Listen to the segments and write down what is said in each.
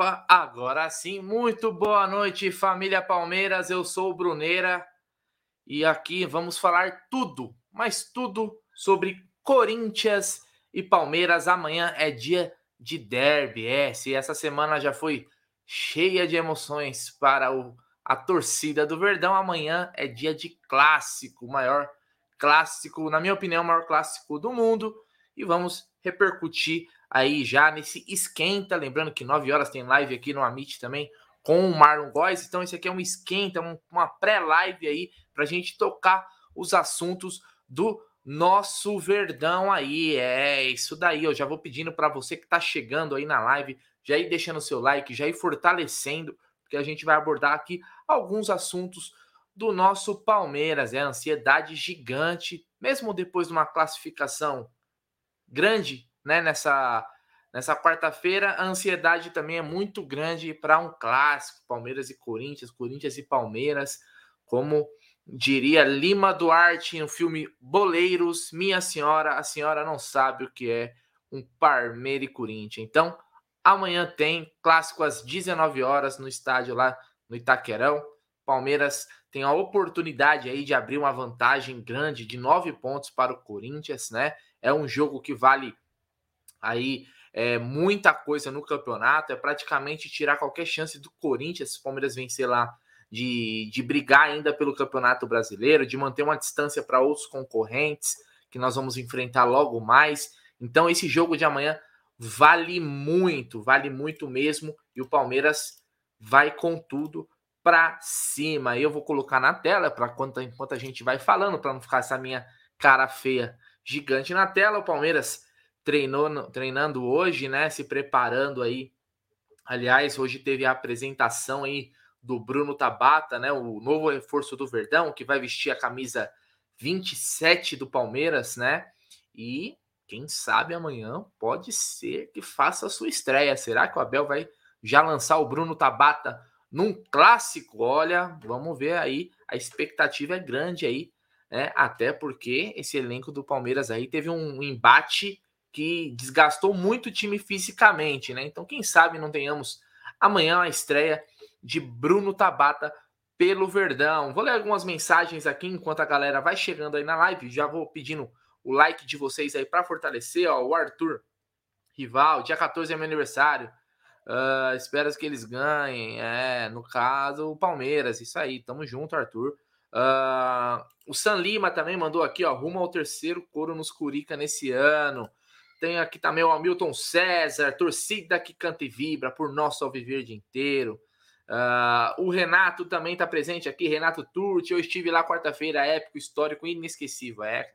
Opa, agora sim, muito boa noite, família Palmeiras. Eu sou o Bruneira e aqui vamos falar tudo, mas tudo sobre Corinthians e Palmeiras. Amanhã é dia de derby. É, se essa semana já foi cheia de emoções para o, a torcida do Verdão, amanhã é dia de clássico, o maior clássico, na minha opinião, o maior clássico do mundo. E vamos repercutir aí já nesse esquenta. Lembrando que 9 horas tem live aqui no Amit também com o Marlon Góes. Então, esse aqui é um esquenta, um, uma pré-live aí para a gente tocar os assuntos do nosso Verdão aí. É isso daí. Eu já vou pedindo para você que está chegando aí na live, já ir deixando seu like, já ir fortalecendo, porque a gente vai abordar aqui alguns assuntos do nosso Palmeiras. É ansiedade gigante, mesmo depois de uma classificação grande né, nessa, nessa quarta-feira, a ansiedade também é muito grande para um clássico, Palmeiras e Corinthians, Corinthians e Palmeiras, como diria Lima Duarte no filme Boleiros, Minha Senhora, a senhora não sabe o que é um Parmeira e Corinthians. Então, amanhã tem clássico às 19 horas no estádio lá no Itaquerão. Palmeiras tem a oportunidade aí de abrir uma vantagem grande de nove pontos para o Corinthians, né? É um jogo que vale aí é, muita coisa no campeonato, é praticamente tirar qualquer chance do Corinthians, se o Palmeiras vencer lá, de, de brigar ainda pelo Campeonato Brasileiro, de manter uma distância para outros concorrentes que nós vamos enfrentar logo mais. Então, esse jogo de amanhã vale muito, vale muito mesmo, e o Palmeiras vai com tudo para cima. Eu vou colocar na tela para enquanto, enquanto a gente vai falando, para não ficar essa minha cara feia gigante na tela. O Palmeiras treinou, treinando hoje, né? Se preparando aí. Aliás, hoje teve a apresentação aí do Bruno Tabata, né? O novo reforço do Verdão, que vai vestir a camisa 27 do Palmeiras, né? E quem sabe amanhã pode ser que faça a sua estreia. Será que o Abel vai já lançar o Bruno Tabata num clássico? Olha, vamos ver aí. A expectativa é grande aí, né? Até porque esse elenco do Palmeiras aí teve um embate que desgastou muito o time fisicamente, né? Então, quem sabe não tenhamos amanhã a estreia de Bruno Tabata pelo Verdão. Vou ler algumas mensagens aqui enquanto a galera vai chegando aí na live. Já vou pedindo o like de vocês aí para fortalecer. Ó, o Arthur Rival, dia 14 é meu aniversário. Uh, espero que eles ganhem. É, no caso, o Palmeiras. Isso aí, tamo junto, Arthur. Uh, o San Lima também mandou aqui, ó, rumo ao terceiro coro nos Curica nesse ano. Tem aqui também o Hamilton César, torcida que canta e vibra por nosso Alviverde inteiro. Uh, o Renato também está presente aqui, Renato Turti. Eu estive lá quarta-feira, épico, histórico, inesquecível. É,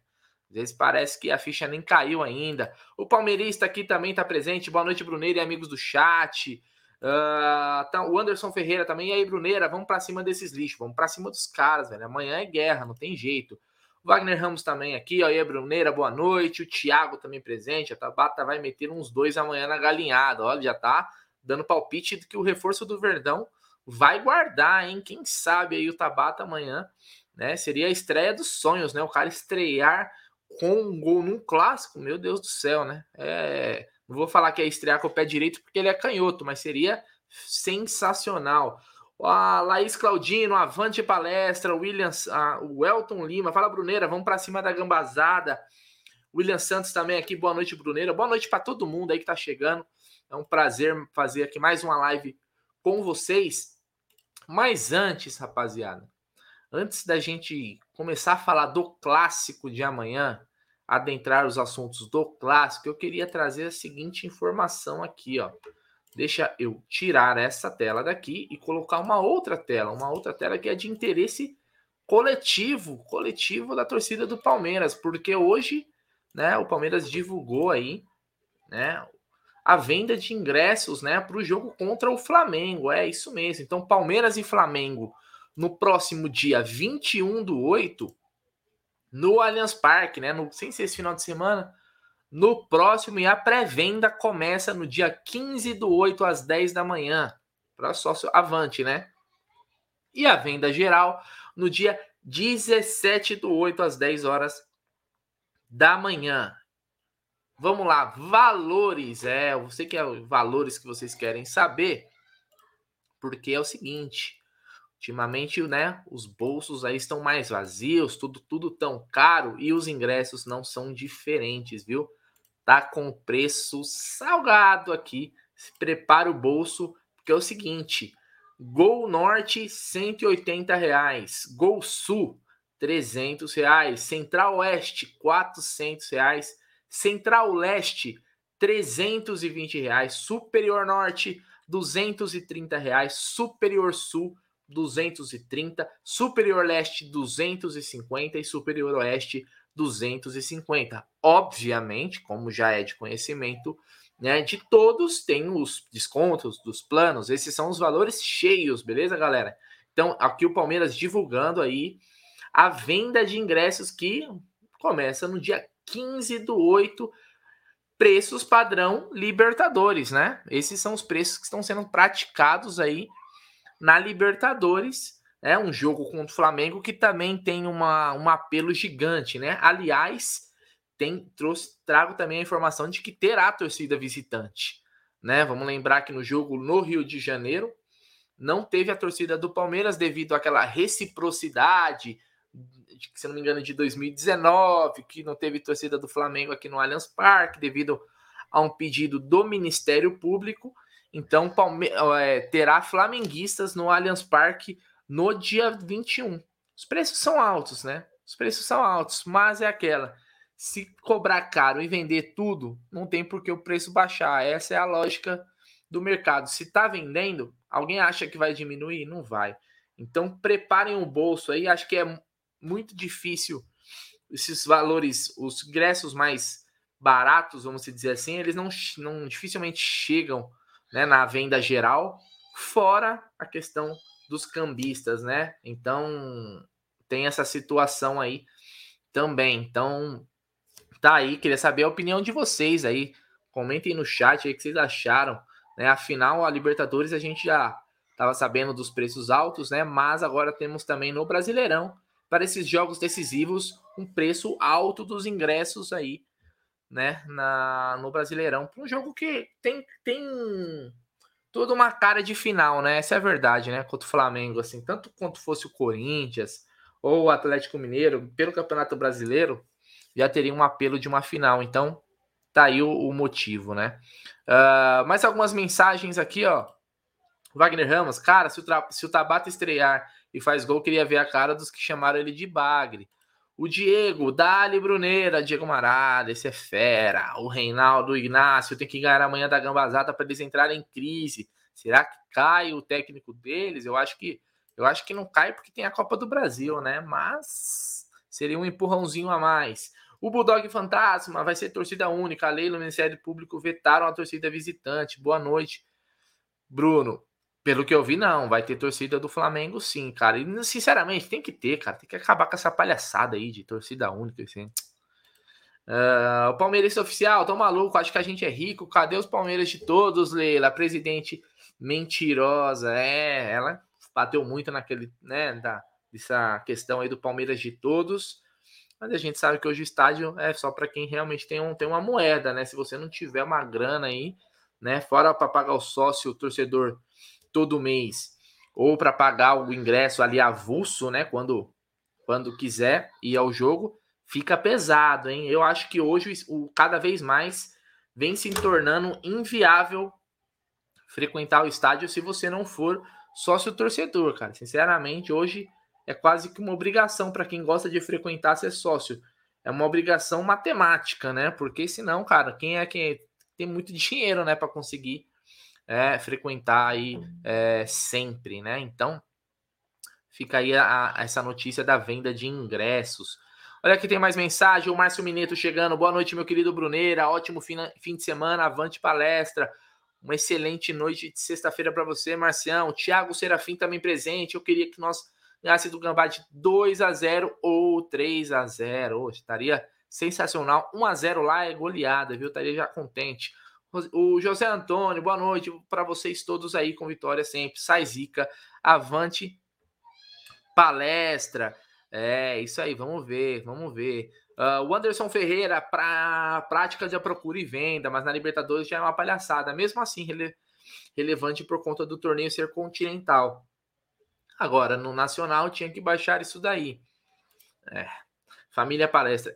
às vezes parece que a ficha nem caiu ainda. O palmeirista aqui também está presente. Boa noite, Bruneira e amigos do chat. Uh, tá, o Anderson Ferreira também. E aí, Bruneira, vamos para cima desses lixos, vamos para cima dos caras, velho. Amanhã é guerra, não tem jeito. Wagner Ramos também aqui, ó. E aí, Bruneira, boa noite. O Thiago também presente. A Tabata vai meter uns dois amanhã na galinhada. Olha, já tá dando palpite de que o reforço do Verdão vai guardar, hein? Quem sabe aí o Tabata amanhã, né? Seria a estreia dos sonhos, né? O cara estrear com um gol num clássico, meu Deus do céu, né? É, não vou falar que é estrear com o pé direito porque ele é canhoto, mas seria sensacional. A Laís Claudino, Avante Palestra, Williams, a, o Elton Lima, fala Bruneira, vamos para cima da gambazada. William Santos também aqui, boa noite, Bruneira. Boa noite para todo mundo aí que está chegando. É um prazer fazer aqui mais uma live com vocês. Mas antes, rapaziada, antes da gente começar a falar do clássico de amanhã, adentrar os assuntos do clássico, eu queria trazer a seguinte informação aqui, ó. Deixa eu tirar essa tela daqui e colocar uma outra tela, uma outra tela que é de interesse coletivo, coletivo da torcida do Palmeiras, porque hoje, né, o Palmeiras divulgou aí, né, a venda de ingressos, né, para o jogo contra o Flamengo. É isso mesmo. Então, Palmeiras e Flamengo no próximo dia 21 do 8 no Allianz Parque, né, no, sem ser esse final de semana, no próximo e a pré-venda começa no dia 15 do 8 às 10 da manhã para sócio Avante, né? E a venda geral no dia 17 do 8 às 10 horas da manhã. Vamos lá, valores, é, sei que é valores que vocês querem saber. Porque é o seguinte, ultimamente, né, os bolsos aí estão mais vazios, tudo tudo tão caro e os ingressos não são diferentes, viu? Tá com preço salgado aqui. Se prepara o bolso, porque é o seguinte, Gol Norte, 180 reais. Gol Sul, 300 reais. Central Oeste, 400 reais. Central Leste, 320 reais. Superior Norte, 230 reais. Superior Sul, 230. Superior Leste, 250. E Superior Oeste, 250. Obviamente, como já é de conhecimento, né? De todos tem os descontos dos planos, esses são os valores cheios, beleza, galera? Então, aqui o Palmeiras divulgando aí a venda de ingressos que começa no dia 15 do 8, preços padrão Libertadores, né? Esses são os preços que estão sendo praticados aí na Libertadores. É um jogo contra o Flamengo que também tem uma, um apelo gigante, né? Aliás, tem trouxe, trago também a informação de que terá torcida visitante. Né? Vamos lembrar que no jogo no Rio de Janeiro não teve a torcida do Palmeiras devido àquela reciprocidade, de, se não me engano, de 2019, que não teve torcida do Flamengo aqui no Allianz Parque devido a um pedido do Ministério Público. Então, Palme é, terá flamenguistas no Allianz Parque no dia 21. Os preços são altos, né? Os preços são altos, mas é aquela se cobrar caro e vender tudo, não tem por que o preço baixar. Essa é a lógica do mercado. Se está vendendo, alguém acha que vai diminuir? Não vai. Então preparem o bolso aí. Acho que é muito difícil esses valores, os ingressos mais baratos, vamos dizer assim, eles não, não dificilmente chegam né, na venda geral, fora a questão dos cambistas, né? Então tem essa situação aí também. Então tá aí, queria saber a opinião de vocês aí. Comentem no chat aí o que vocês acharam. Né? Afinal, a Libertadores a gente já estava sabendo dos preços altos, né? Mas agora temos também no Brasileirão, para esses jogos decisivos, um preço alto dos ingressos aí, né? Na, no Brasileirão. Para um jogo que tem, tem toda uma cara de final, né? Essa é a verdade, né? Contra o Flamengo, assim, tanto quanto fosse o Corinthians ou o Atlético Mineiro, pelo Campeonato Brasileiro, já teria um apelo de uma final. Então, tá aí o, o motivo, né? Uh, mais algumas mensagens aqui, ó. Wagner Ramos, cara, se o, se o Tabata estrear e faz gol, queria ver a cara dos que chamaram ele de bagre. O Diego, Dali Bruneira, Diego Marada, esse é fera. O Reinaldo, o Ignácio, tem que ganhar amanhã da Gambazada para eles entrarem em crise. Será que cai o técnico deles? Eu acho que eu acho que não cai porque tem a Copa do Brasil, né? Mas seria um empurrãozinho a mais. O Bulldog Fantasma vai ser torcida única. A lei do Ministério Público vetaram a torcida visitante. Boa noite, Bruno. Pelo que eu vi, não. Vai ter torcida do Flamengo, sim, cara. E, sinceramente, tem que ter, cara. Tem que acabar com essa palhaçada aí de torcida única, assim. Uh, o Palmeirense oficial, tão maluco, acho que a gente é rico. Cadê os Palmeiras de todos, Leila? Presidente mentirosa. É, ela bateu muito naquele, né, da, dessa questão aí do Palmeiras de todos. Mas a gente sabe que hoje o estádio é só para quem realmente tem, um, tem uma moeda, né? Se você não tiver uma grana aí, né? Fora para pagar o sócio, o torcedor todo mês, ou para pagar o ingresso ali avulso, né? Quando, quando quiser ir ao jogo, fica pesado, hein? Eu acho que hoje o, cada vez mais vem se tornando inviável frequentar o estádio se você não for sócio torcedor, cara. Sinceramente, hoje é quase que uma obrigação para quem gosta de frequentar ser sócio. É uma obrigação matemática, né? Porque senão, cara, quem é que tem muito dinheiro, né, para conseguir é, frequentar aí é, sempre, né? Então, fica aí a, a, essa notícia da venda de ingressos. Olha aqui, tem mais mensagem. O Márcio Mineto chegando. Boa noite, meu querido Bruneira. Ótimo fim, fim de semana. Avante palestra. Uma excelente noite de sexta-feira para você, Marcião. Tiago Serafim também presente. Eu queria que nós ganhasse do Gambá de 2 a 0 ou 3 a 0 oh, estaria sensacional. 1 a 0 lá é goleada, viu? Estaria já contente. O José Antônio, boa noite para vocês todos aí com vitória sempre. Sai zica, avante palestra. É, isso aí, vamos ver, vamos ver. Uh, o Anderson Ferreira, para prática de procura e venda, mas na Libertadores já é uma palhaçada. Mesmo assim, ele relevante por conta do torneio ser continental. Agora, no Nacional tinha que baixar isso daí. É. Família Palestra.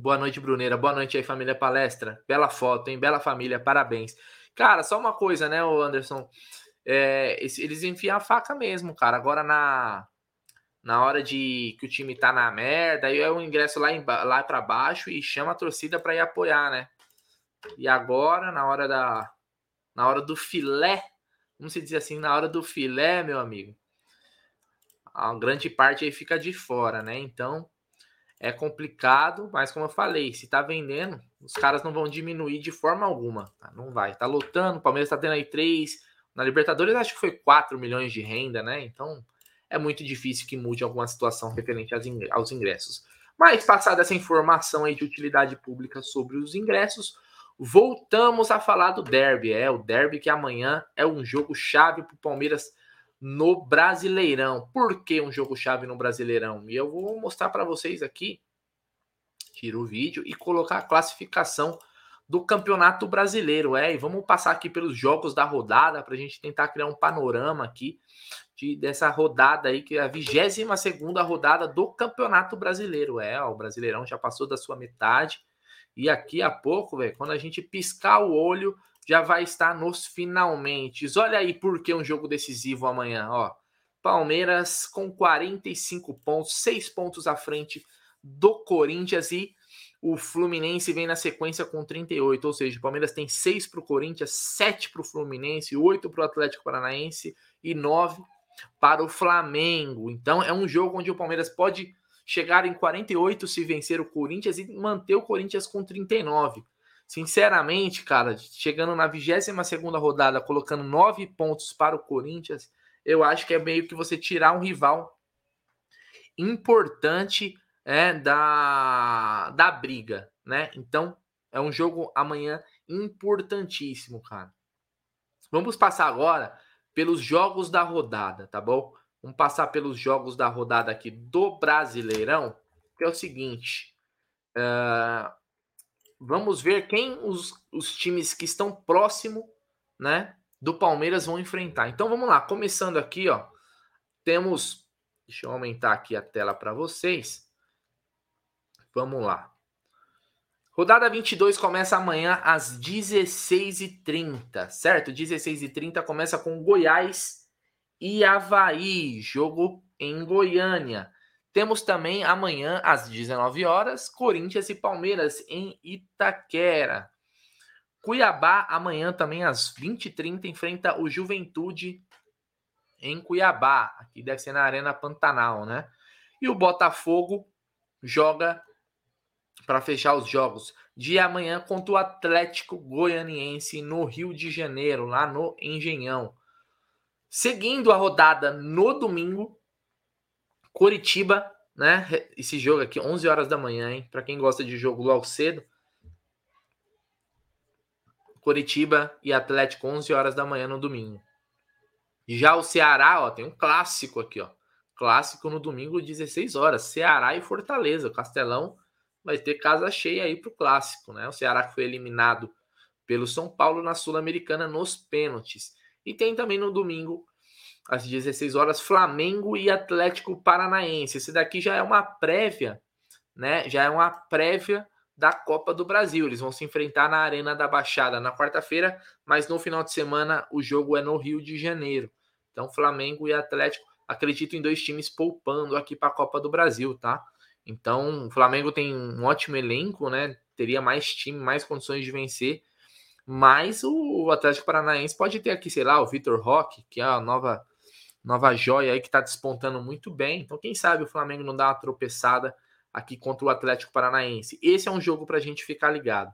Boa noite, Bruneira. Boa noite aí, família Palestra. Bela foto, hein? Bela família, parabéns. Cara, só uma coisa, né, Anderson? É, eles enfiam a faca mesmo, cara. Agora na na hora de que o time tá na merda, aí é o ingresso lá, em, lá para baixo e chama a torcida para ir apoiar, né? E agora, na hora da na hora do filé, vamos dizer assim, na hora do filé, meu amigo, a grande parte aí fica de fora, né? Então é complicado, mas como eu falei, se tá vendendo, os caras não vão diminuir de forma alguma. Tá? Não vai. Tá lotando, o Palmeiras tá tendo aí três. Na Libertadores acho que foi 4 milhões de renda, né? Então é muito difícil que mude alguma situação referente aos ingressos. Mas passada essa informação aí de utilidade pública sobre os ingressos, voltamos a falar do derby. É o derby que amanhã é um jogo chave para o Palmeiras no Brasileirão. Por que um jogo chave no Brasileirão? E eu vou mostrar para vocês aqui, tira o vídeo e colocar a classificação do Campeonato Brasileiro. É, e vamos passar aqui pelos jogos da rodada para a gente tentar criar um panorama aqui de, dessa rodada aí, que é a 22 segunda rodada do Campeonato Brasileiro. É, ó, o Brasileirão já passou da sua metade. E aqui a pouco, velho, quando a gente piscar o olho, já vai estar nos finalmente. Olha aí por que um jogo decisivo amanhã, ó. Palmeiras com 45 pontos, 6 pontos à frente do Corinthians e o Fluminense vem na sequência com 38, ou seja, o Palmeiras tem 6 para o Corinthians, 7 para o Fluminense, 8 para o Atlético Paranaense e 9 para o Flamengo. Então é um jogo onde o Palmeiras pode chegar em 48 se vencer o Corinthians e manter o Corinthians com 39. Sinceramente, cara, chegando na 22 rodada, colocando nove pontos para o Corinthians, eu acho que é meio que você tirar um rival importante é, da, da briga, né? Então, é um jogo amanhã importantíssimo, cara. Vamos passar agora pelos jogos da rodada, tá bom? Vamos passar pelos jogos da rodada aqui do Brasileirão, que é o seguinte. Uh, vamos ver quem os, os times que estão próximo, né, do Palmeiras vão enfrentar. Então vamos lá, começando aqui, ó, temos, deixa eu aumentar aqui a tela para vocês. Vamos lá. Rodada 22 começa amanhã às 16h30, certo? 16h30 começa com Goiás e Havaí, jogo em Goiânia. Temos também amanhã, às 19 horas, Corinthians e Palmeiras em Itaquera. Cuiabá, amanhã também às 20h30, enfrenta o Juventude em Cuiabá. Aqui deve ser na Arena Pantanal, né? E o Botafogo joga para fechar os jogos de amanhã contra o Atlético Goianiense no Rio de Janeiro, lá no Engenhão. Seguindo a rodada no domingo, Curitiba, né? Esse jogo aqui, 11 horas da manhã, hein? Para quem gosta de jogo logo cedo. Curitiba e Atlético, 11 horas da manhã no domingo. Já o Ceará, ó, tem um clássico aqui, ó. Clássico no domingo, 16 horas. Ceará e Fortaleza. O Castelão vai ter casa cheia aí pro clássico, né? O Ceará foi eliminado pelo São Paulo na Sul-Americana nos pênaltis. E tem também no domingo às 16 horas, Flamengo e Atlético Paranaense. Esse daqui já é uma prévia, né? Já é uma prévia da Copa do Brasil. Eles vão se enfrentar na Arena da Baixada na quarta-feira, mas no final de semana o jogo é no Rio de Janeiro. Então, Flamengo e Atlético, acredito em dois times poupando aqui para a Copa do Brasil, tá? Então, o Flamengo tem um ótimo elenco, né? Teria mais time, mais condições de vencer. Mas o Atlético Paranaense pode ter aqui, sei lá, o Vitor Roque, que é a nova nova joia aí que está despontando muito bem. Então, quem sabe o Flamengo não dá uma tropeçada aqui contra o Atlético Paranaense. Esse é um jogo para a gente ficar ligado.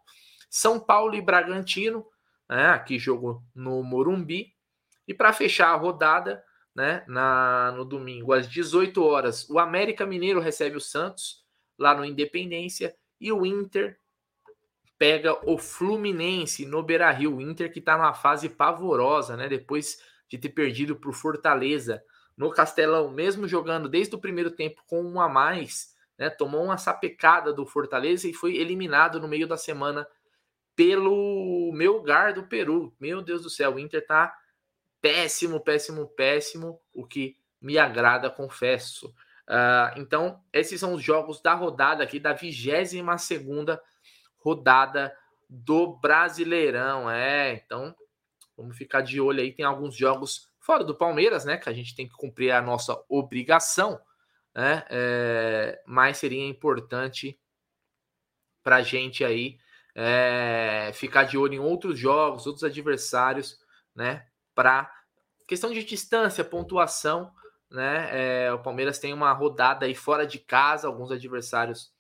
São Paulo e Bragantino, né, aqui jogo no Morumbi. E para fechar a rodada, né, na, no domingo, às 18 horas, o América Mineiro recebe o Santos lá no Independência e o Inter pega o Fluminense no Beira Rio. O Inter que está numa fase pavorosa, né? Depois de ter perdido para o Fortaleza no Castelão, mesmo jogando desde o primeiro tempo com um a mais, né, tomou uma sapecada do Fortaleza e foi eliminado no meio da semana pelo meu lugar do Peru. Meu Deus do céu, o Inter tá péssimo, péssimo, péssimo, o que me agrada, confesso. Uh, então, esses são os jogos da rodada aqui, da 22 segunda rodada do Brasileirão. É, então, vamos ficar de olho aí. Tem alguns jogos fora do Palmeiras, né? Que a gente tem que cumprir a nossa obrigação, né? É, mas seria importante para a gente aí é, ficar de olho em outros jogos, outros adversários, né? Para questão de distância, pontuação, né? É, o Palmeiras tem uma rodada aí fora de casa, alguns adversários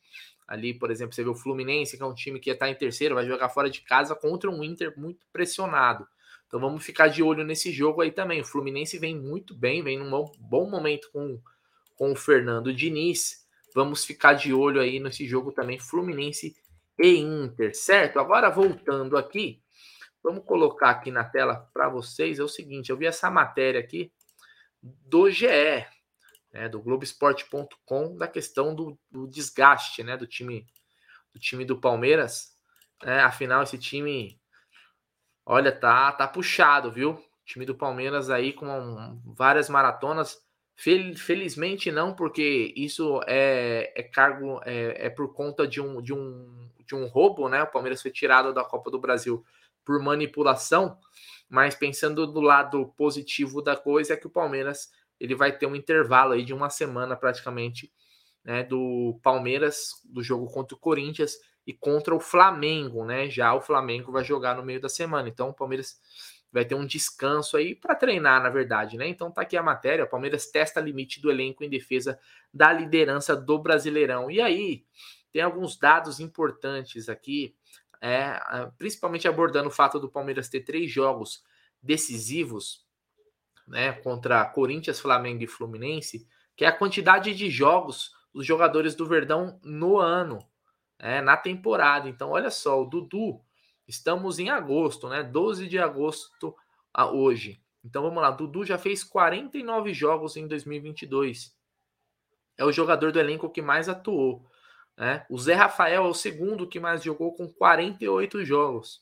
ali, por exemplo, você vê o Fluminense, que é um time que está em terceiro, vai jogar fora de casa contra um Inter muito pressionado. Então vamos ficar de olho nesse jogo aí também. O Fluminense vem muito bem, vem num bom momento com, com o Fernando Diniz. Vamos ficar de olho aí nesse jogo também, Fluminense e Inter, certo? Agora voltando aqui, vamos colocar aqui na tela para vocês é o seguinte: eu vi essa matéria aqui do GE, né, do Globoesporte.com, da questão do, do, desgaste né, do time do time do Palmeiras. É, afinal, esse time, olha, tá, tá puxado, viu? O time do Palmeiras aí com várias maratonas. Fel, felizmente não, porque isso é, é cargo, é, é por conta de um, de um de um roubo, né? O Palmeiras foi tirado da Copa do Brasil por manipulação, mas pensando do lado positivo da coisa é que o Palmeiras ele vai ter um intervalo aí de uma semana praticamente, né, do Palmeiras do jogo contra o Corinthians e contra o Flamengo, né? Já o Flamengo vai jogar no meio da semana. Então o Palmeiras vai ter um descanso aí para treinar, na verdade, né? Então tá aqui a matéria, o Palmeiras testa limite do elenco em defesa da liderança do Brasileirão. E aí, tem alguns dados importantes aqui, é, principalmente abordando o fato do Palmeiras ter três jogos decisivos né, contra Corinthians, Flamengo e Fluminense, que é a quantidade de jogos dos jogadores do Verdão no ano, é, na temporada. Então, olha só, o Dudu, estamos em agosto, né? 12 de agosto a hoje. Então vamos lá, Dudu já fez 49 jogos em 2022. É o jogador do elenco que mais atuou. Né? O Zé Rafael é o segundo que mais jogou com 48 jogos.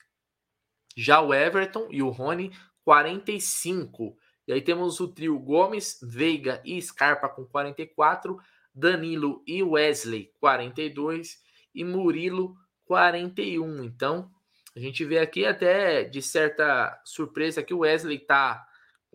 Já o Everton e o Rony, 45. E aí temos o trio Gomes, Veiga e Scarpa com 44, Danilo e Wesley, 42 e Murilo, 41. Então, a gente vê aqui até de certa surpresa que o Wesley tá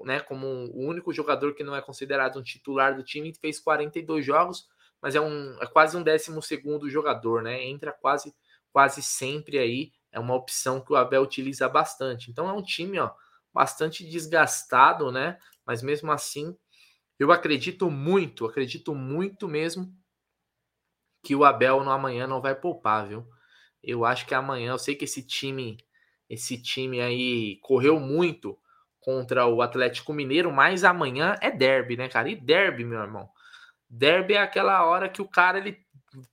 né, como o único jogador que não é considerado um titular do time, fez 42 jogos mas é, um, é quase um décimo segundo jogador, né? Entra quase, quase sempre aí. É uma opção que o Abel utiliza bastante. Então é um time ó, bastante desgastado, né? Mas mesmo assim, eu acredito muito, acredito muito mesmo que o Abel no amanhã não vai poupar, viu? Eu acho que amanhã, eu sei que esse time, esse time aí correu muito contra o Atlético Mineiro, mas amanhã é derby, né, cara? E derby, meu irmão. Derby é aquela hora que o cara ele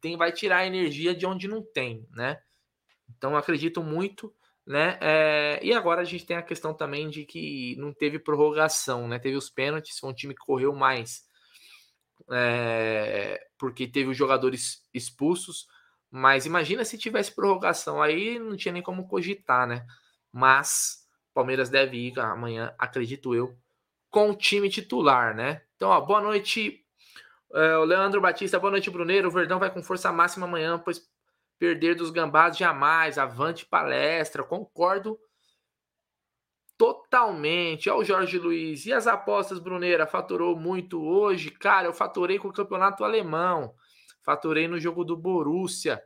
tem, vai tirar a energia de onde não tem, né? Então acredito muito, né? É, e agora a gente tem a questão também de que não teve prorrogação, né? Teve os pênaltis, foi um time que correu mais, é, porque teve os jogadores expulsos. Mas imagina se tivesse prorrogação, aí não tinha nem como cogitar, né? Mas Palmeiras deve ir amanhã, acredito eu, com o time titular, né? Então, ó, boa noite é, Leandro Batista, boa noite, Bruneiro. O Verdão vai com força máxima amanhã, pois perder dos gambás jamais. Avante palestra. Concordo totalmente. Olha o Jorge Luiz. E as apostas, Bruneira? Faturou muito hoje? Cara, eu faturei com o campeonato alemão. Faturei no jogo do Borussia.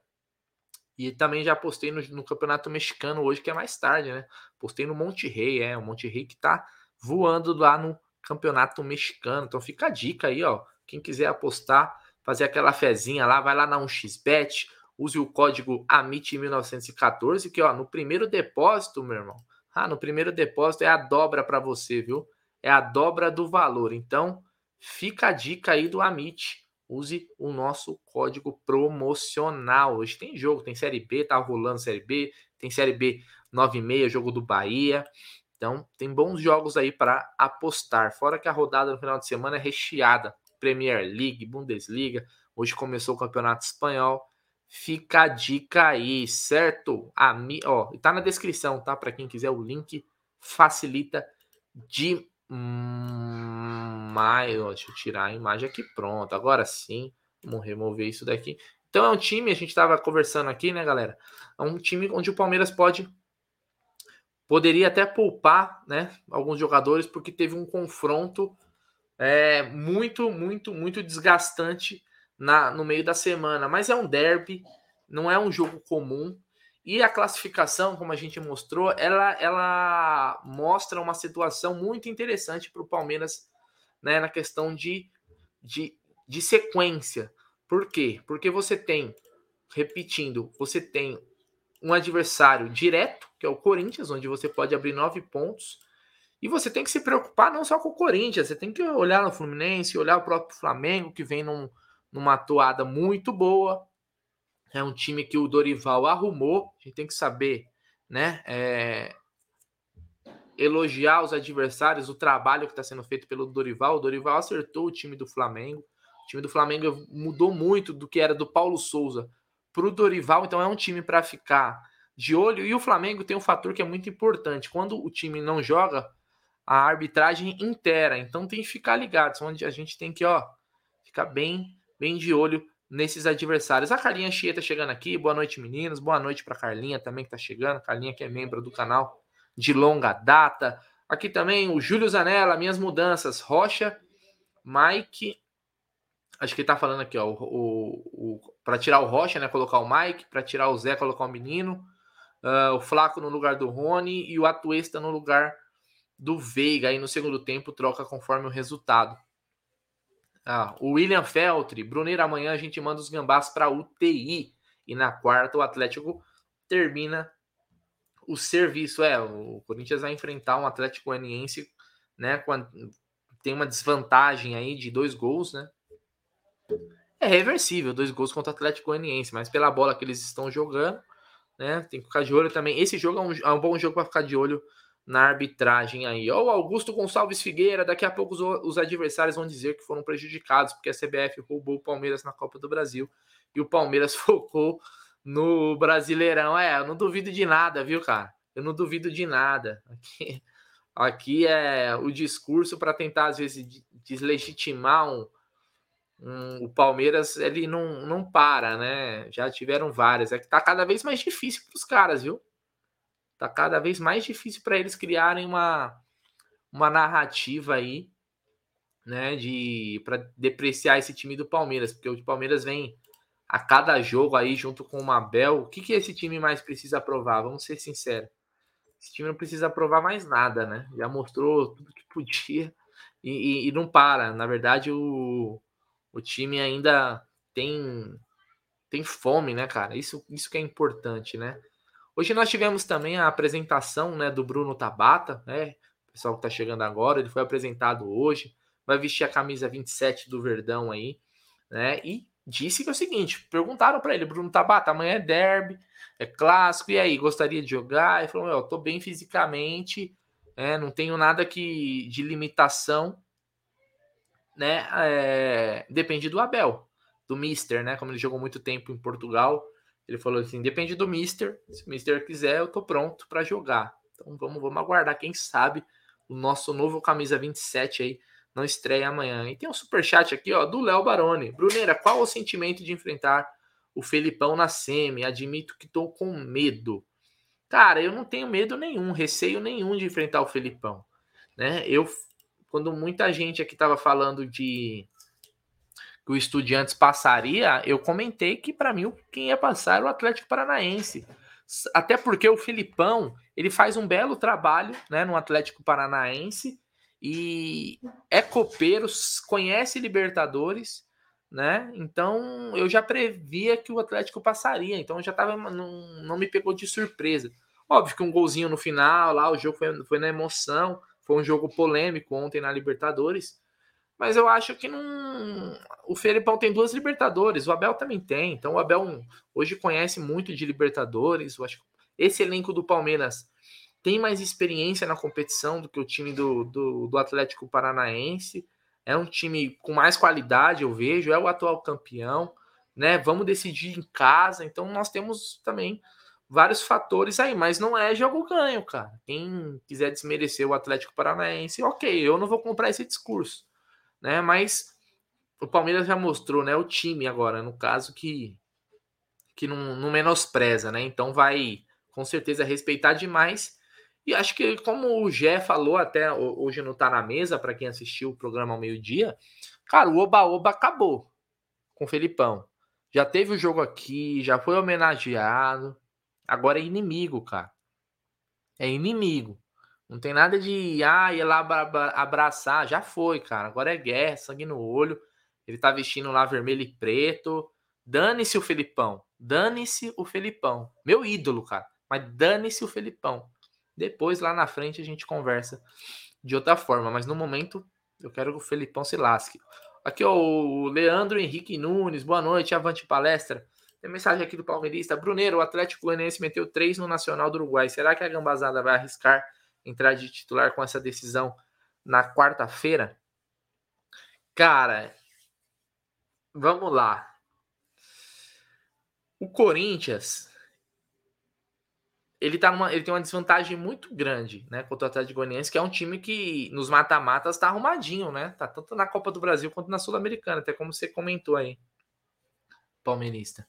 E também já postei no, no, campeonato mexicano hoje, que é mais tarde, né? Postei no Monte Rei, é. O Monte Rei que tá voando lá no campeonato mexicano. Então fica a dica aí, ó. Quem quiser apostar, fazer aquela fezinha lá, vai lá na 1xBet, use o código AMIT1914, que ó, no primeiro depósito, meu irmão, ah, no primeiro depósito é a dobra para você, viu? É a dobra do valor. Então, fica a dica aí do Amit. Use o nosso código promocional. Hoje tem jogo, tem Série B, tá rolando Série B, tem Série B 96, jogo do Bahia. Então, tem bons jogos aí para apostar. Fora que a rodada no final de semana é recheada Premier League, Bundesliga. Hoje começou o Campeonato Espanhol. Fica a dica aí, certo? A mi... ó, tá na descrição, tá? Para quem quiser o link, facilita demais. Deixa eu tirar a imagem aqui, pronto. Agora sim, vamos remover isso daqui. Então é um time, a gente estava conversando aqui, né, galera? É um time onde o Palmeiras pode poderia até poupar, né, alguns jogadores porque teve um confronto é, muito, muito, muito desgastante na, no meio da semana. Mas é um derby, não é um jogo comum. E a classificação, como a gente mostrou, ela, ela mostra uma situação muito interessante para o Palmeiras né, na questão de, de, de sequência. Por quê? Porque você tem, repetindo, você tem um adversário direto, que é o Corinthians, onde você pode abrir nove pontos. E você tem que se preocupar não só com o Corinthians, você tem que olhar no Fluminense, olhar o próprio Flamengo, que vem num, numa atuada muito boa. É um time que o Dorival arrumou. A gente tem que saber, né? É, elogiar os adversários, o trabalho que está sendo feito pelo Dorival. O Dorival acertou o time do Flamengo. O time do Flamengo mudou muito do que era do Paulo Souza para o Dorival, então é um time para ficar de olho. E o Flamengo tem um fator que é muito importante: quando o time não joga, a arbitragem inteira. Então tem que ficar ligado, onde a gente tem que ó, ficar bem bem de olho nesses adversários. A Carlinha Chia tá chegando aqui. Boa noite, meninos. Boa noite para Carlinha também que tá chegando. Carlinha que é membro do canal de longa data. Aqui também o Júlio Zanella, minhas mudanças. Rocha, Mike. Acho que ele tá falando aqui, ó. O, o, o para tirar o Rocha, né? Colocar o Mike. Para tirar o Zé, colocar o menino. Uh, o Flaco no lugar do Rony. E o Atuesta no lugar do Veiga. Aí no segundo tempo troca conforme o resultado. Ah, o William Feltri, Bruneiro, amanhã a gente manda os gambás para UTI. E na quarta o Atlético termina o serviço. É, o Corinthians vai enfrentar um Atlético Goianiense, né? Quando tem uma desvantagem aí de dois gols, né? É reversível, dois gols contra o Atlético Goianiense, mas pela bola que eles estão jogando, né? Tem que ficar de olho também. Esse jogo é um, é um bom jogo para ficar de olho na arbitragem aí. Ó, o Augusto Gonçalves Figueira, daqui a pouco os, os, adversários vão dizer que foram prejudicados porque a CBF roubou o Palmeiras na Copa do Brasil e o Palmeiras focou no Brasileirão. É, eu não duvido de nada, viu, cara? Eu não duvido de nada. Aqui, aqui é o discurso para tentar, às vezes, deslegitimar um, o Palmeiras, ele não, não para, né? Já tiveram várias. É que tá cada vez mais difícil para os caras, viu? Tá cada vez mais difícil para eles criarem uma, uma narrativa aí, né, de para depreciar esse time do Palmeiras, porque o Palmeiras vem a cada jogo aí junto com o Mabel. O que que esse time mais precisa provar? Vamos ser sinceros. Esse time não precisa provar mais nada, né? Já mostrou tudo que podia e, e, e não para. Na verdade, o, o time ainda tem tem fome, né, cara? Isso, isso que é importante, né? Hoje nós tivemos também a apresentação né, do Bruno Tabata, né? O pessoal que está chegando agora, ele foi apresentado hoje, vai vestir a camisa 27 do Verdão aí, né? E disse que é o seguinte: perguntaram para ele, Bruno Tabata, amanhã é derby, é clássico, e aí, gostaria de jogar? Ele falou: eu tô bem fisicamente, é, não tenho nada que de limitação, né? É, depende do Abel, do Mister, né? Como ele jogou muito tempo em Portugal, ele falou assim: depende do Mister. Se o Mister quiser, eu tô pronto para jogar. Então vamos, vamos aguardar. Quem sabe o nosso novo camisa 27 aí não estreia amanhã. E tem um super chat aqui, ó, do Léo Baroni. Bruneira, qual o sentimento de enfrentar o Felipão na semi? Admito que tô com medo. Cara, eu não tenho medo nenhum, receio nenhum de enfrentar o Felipão, né? Eu quando muita gente aqui tava falando de que o Estudiantes passaria, eu comentei que para mim quem ia passar era o Atlético Paranaense. Até porque o Filipão, ele faz um belo trabalho, né, no Atlético Paranaense e é copeiro, conhece Libertadores, né? Então eu já previa que o Atlético passaria, então já tava não, não me pegou de surpresa. Óbvio que um golzinho no final, lá o jogo foi, foi na emoção, foi um jogo polêmico ontem na Libertadores, mas eu acho que não. O Felipão tem duas Libertadores, o Abel também tem. Então o Abel hoje conhece muito de Libertadores. Eu acho que esse elenco do Palmeiras tem mais experiência na competição do que o time do, do, do Atlético Paranaense. É um time com mais qualidade, eu vejo, é o atual campeão. né? Vamos decidir em casa. Então nós temos também vários fatores aí, mas não é jogo ganho, cara. Quem quiser desmerecer o Atlético Paranaense, ok, eu não vou comprar esse discurso, né? Mas o Palmeiras já mostrou, né? O time agora, no caso, que, que não, não menospreza, né? Então vai com certeza respeitar demais. E acho que, como o Gé falou até hoje não tá na mesa, para quem assistiu o programa ao meio-dia, cara, o Oba-Oba acabou com o Felipão. Já teve o jogo aqui, já foi homenageado. Agora é inimigo, cara. É inimigo. Não tem nada de, ah, ir lá abraçar. Já foi, cara. Agora é guerra, sangue no olho. Ele tá vestindo lá vermelho e preto. Dane-se o Felipão. Dane-se o Felipão. Meu ídolo, cara. Mas dane-se o Felipão. Depois, lá na frente, a gente conversa de outra forma. Mas no momento, eu quero que o Felipão se lasque. Aqui, ó, o Leandro Henrique Nunes. Boa noite, avante palestra. Tem mensagem aqui do palmeirista. Bruneiro, o Atlético Goianiense meteu três no Nacional do Uruguai. Será que a Gambazada vai arriscar entrar de titular com essa decisão na quarta-feira? Cara, Vamos lá. O Corinthians ele, tá numa, ele tem uma desvantagem muito grande, né, contra o Atlético Goianiense, que é um time que nos mata-matas tá arrumadinho, né? Tá tanto na Copa do Brasil quanto na Sul-Americana, até como você comentou aí, palmeirista.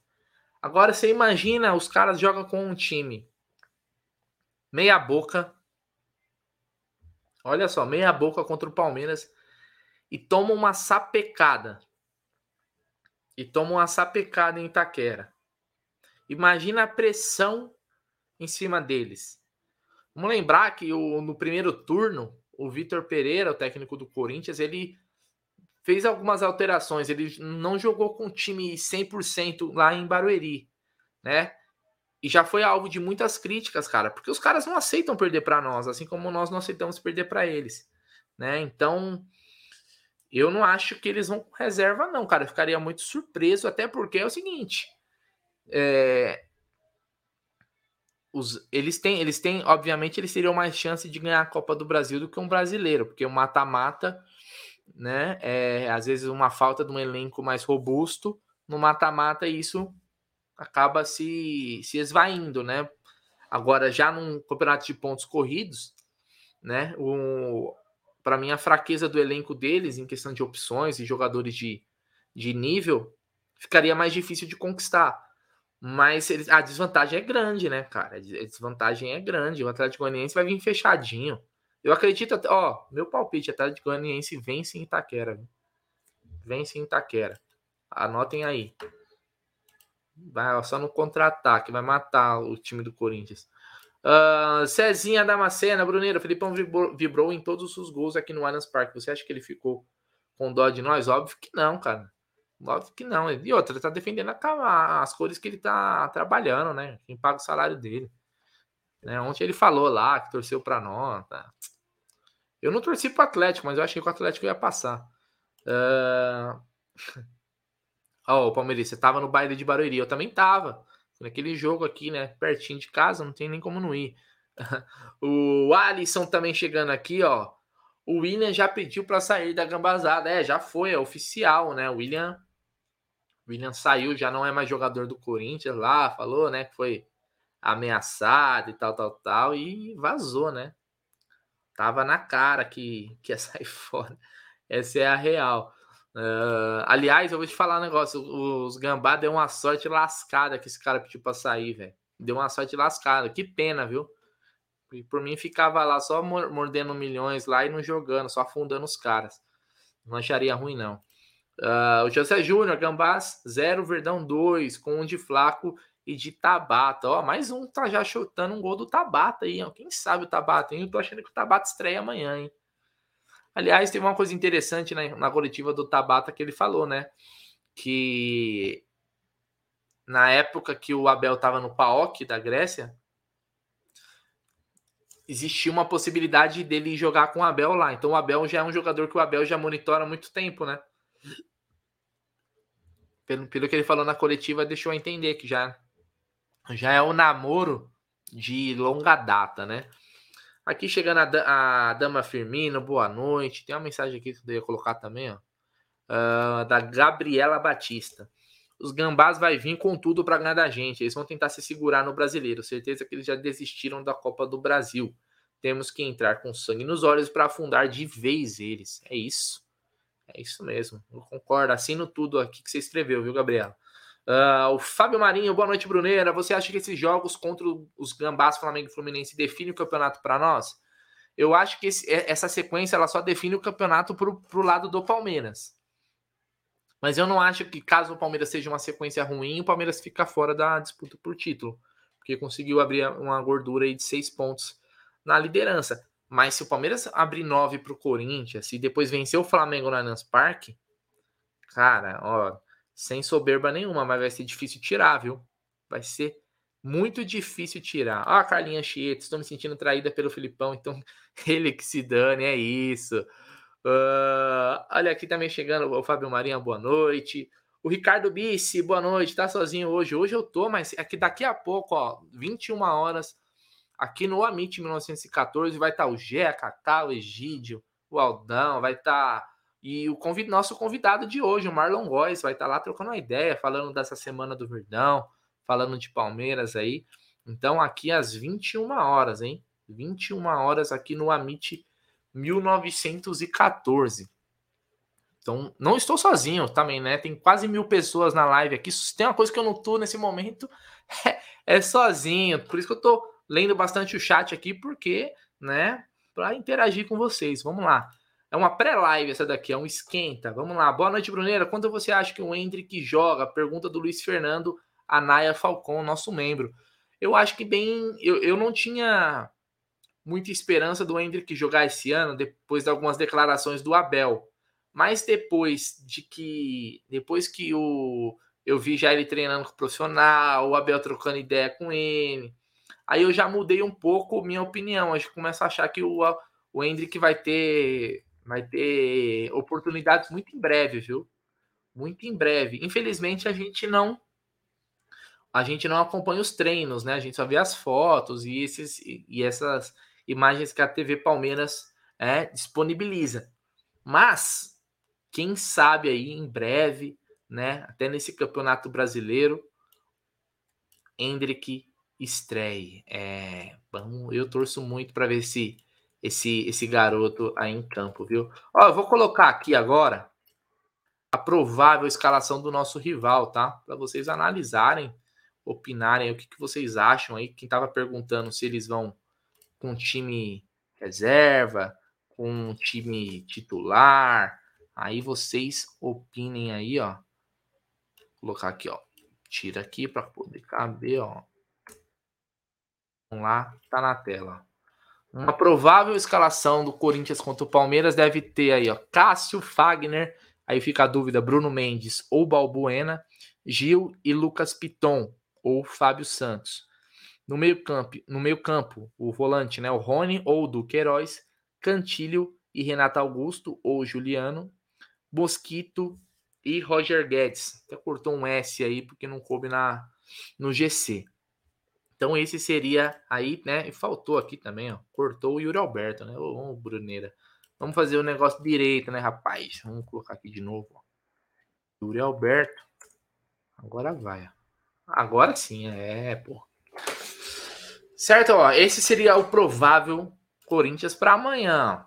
Agora você imagina, os caras jogam com um time meia boca. Olha só, meia boca contra o Palmeiras e toma uma sapecada e toma uma sapecada em Itaquera. Imagina a pressão em cima deles. Vamos lembrar que o, no primeiro turno, o Vitor Pereira, o técnico do Corinthians, ele fez algumas alterações. Ele não jogou com o time 100% lá em Barueri, né? E já foi alvo de muitas críticas, cara, porque os caras não aceitam perder para nós, assim como nós não aceitamos perder para eles, né? Então, eu não acho que eles vão com reserva, não, cara. Eu ficaria muito surpreso, até porque é o seguinte. É, os, eles têm, eles têm, obviamente, eles teriam mais chance de ganhar a Copa do Brasil do que um brasileiro, porque o mata-mata, né? É, às vezes uma falta de um elenco mais robusto no mata-mata, isso acaba se, se esvaindo, né? Agora, já num campeonato de pontos corridos, né? O, para mim, a fraqueza do elenco deles, em questão de opções e jogadores de, de nível, ficaria mais difícil de conquistar. Mas eles, a desvantagem é grande, né, cara? A desvantagem é grande. O Atlético Goianiense vai vir fechadinho. Eu acredito até, ó, meu palpite, Atlético Goianiense vence em Itaquera. Vence em Itaquera. Anotem aí. Vai só no contra-ataque, vai matar o time do Corinthians. Uh, Cezinha Damascena, Bruneiro, Felipão vibrou, vibrou, em todos os gols aqui no Allianz Parque. Você acha que ele ficou com dó de nós? Óbvio que não, cara. Óbvio que não. E outra, ele tá defendendo a, as cores que ele tá trabalhando, né? Quem paga o salário dele. Né? Ontem ele falou lá que torceu para nós. Tá? Eu não torci pro Atlético, mas eu achei que o Atlético ia passar. Uh... oh, o Palmeiras, você tava no baile de Barueri. Eu também tava. Naquele jogo aqui, né? Pertinho de casa, não tem nem como não ir. o Alisson também chegando aqui, ó. O William já pediu para sair da gambazada. É, já foi, é oficial, né? O William, William saiu, já não é mais jogador do Corinthians lá, falou, né? Que foi ameaçado e tal, tal, tal. E vazou, né? Tava na cara que, que ia sair fora. Essa é a real. Uh, aliás, eu vou te falar um negócio. Os Gambá deu uma sorte lascada que esse cara pediu pra sair, velho. Deu uma sorte lascada. Que pena, viu? E por mim ficava lá só mordendo milhões lá e não jogando, só afundando os caras. Não acharia ruim, não. Uh, o José Júnior, Gambás, 0, Verdão 2, com um de Flaco e de Tabata. Ó, mais um tá já chutando um gol do Tabata aí, ó. Quem sabe o Tabata, hein? Eu tô achando que o Tabata estreia amanhã, hein? Aliás, teve uma coisa interessante na, na coletiva do Tabata que ele falou, né? Que na época que o Abel estava no PAOK da Grécia, existia uma possibilidade dele jogar com o Abel lá. Então o Abel já é um jogador que o Abel já monitora há muito tempo, né? Pelo, pelo que ele falou na coletiva, deixou a entender que já, já é um namoro de longa data, né? Aqui chegando a, a Dama Firmino, boa noite. Tem uma mensagem aqui que eu ia colocar também, ó. Uh, da Gabriela Batista. os gambás vai vir com tudo para ganhar da gente. Eles vão tentar se segurar no brasileiro. Certeza que eles já desistiram da Copa do Brasil. Temos que entrar com sangue nos olhos para afundar de vez eles. É isso. É isso mesmo. Eu concordo. Assino tudo aqui que você escreveu, viu, Gabriel? Uh, o Fábio Marinho, boa noite, Bruneira. Você acha que esses jogos contra os Gambás, Flamengo e Fluminense definem o campeonato para nós? Eu acho que esse, essa sequência ela só define o campeonato para o lado do Palmeiras. Mas eu não acho que, caso o Palmeiras seja uma sequência ruim, o Palmeiras fica fora da disputa por título. Porque conseguiu abrir uma gordura aí de seis pontos na liderança. Mas se o Palmeiras abrir nove para o Corinthians e depois vencer o Flamengo no Allianz Parque, cara, ó, sem soberba nenhuma, mas vai ser difícil tirar, viu? Vai ser muito difícil tirar. Ó, a Carlinha Chieta, estou me sentindo traída pelo Filipão, então ele que se dane, é isso. Uh, olha aqui também chegando o Fábio Marinha, boa noite. O Ricardo Bissi, boa noite. Tá sozinho hoje? Hoje eu tô, mas é que daqui a pouco, ó, 21 horas, aqui no Amit 1914, vai estar tá o Gé, Cacá, o Egídio, o Aldão, vai estar. Tá... E o convid... nosso convidado de hoje, o Marlon Góes, vai estar tá lá trocando uma ideia, falando dessa semana do Verdão, falando de Palmeiras aí. Então, aqui às 21 horas, hein? 21 horas aqui no Amit 1914. Então, não estou sozinho também, né? Tem quase mil pessoas na live aqui. Se tem uma coisa que eu não tô nesse momento, é, é sozinho. Por isso que eu tô lendo bastante o chat aqui, porque, né, para interagir com vocês. Vamos lá. É uma pré-live essa daqui, é um esquenta. Vamos lá. Boa noite, Bruneira. Quanto você acha que o Hendrick joga? Pergunta do Luiz Fernando Anaia Falcon, nosso membro. Eu acho que bem. Eu, eu não tinha muita esperança do Hendrick jogar esse ano, depois de algumas declarações do Abel. Mas depois de que. Depois que o. Eu vi já ele treinando com o profissional, o Abel trocando ideia com ele. Aí eu já mudei um pouco minha opinião. Acho que começo a achar que o, o Hendrick vai ter. Vai ter oportunidades muito em breve, viu? Muito em breve. Infelizmente, a gente não a gente não acompanha os treinos, né? A gente só vê as fotos e, esses, e essas imagens que a TV Palmeiras é, disponibiliza. Mas, quem sabe aí em breve, né, até nesse Campeonato Brasileiro, Hendrick estreie. É, bom, eu torço muito para ver esse, esse, esse garoto aí em campo, viu? Ó, eu vou colocar aqui agora a provável escalação do nosso rival, tá? Para vocês analisarem, opinarem o que, que vocês acham aí. Quem estava perguntando se eles vão com time reserva, com time titular. Aí vocês opinem aí, ó. Vou colocar aqui, ó. Tira aqui para poder caber, ó. Vamos lá, tá na tela. Uma provável escalação do Corinthians contra o Palmeiras deve ter aí, ó, Cássio Fagner, aí fica a dúvida, Bruno Mendes ou Balbuena, Gil e Lucas Piton ou Fábio Santos. No meio campo, no meio campo, o volante, né, o Rony ou Duqueiroz, Cantilho e Renato Augusto ou Juliano, Mosquito e Roger Guedes. Até cortou um S aí porque não coube na no GC. Então esse seria aí, né? E faltou aqui também, ó. Cortou o Yuri Alberto, né? Ô, ô Bruneira. Vamos fazer o negócio direito, né, rapaz? Vamos colocar aqui de novo. Ó. Yuri Alberto. Agora vai. Agora sim, é, pô. Certo, ó, esse seria o provável Corinthians para amanhã.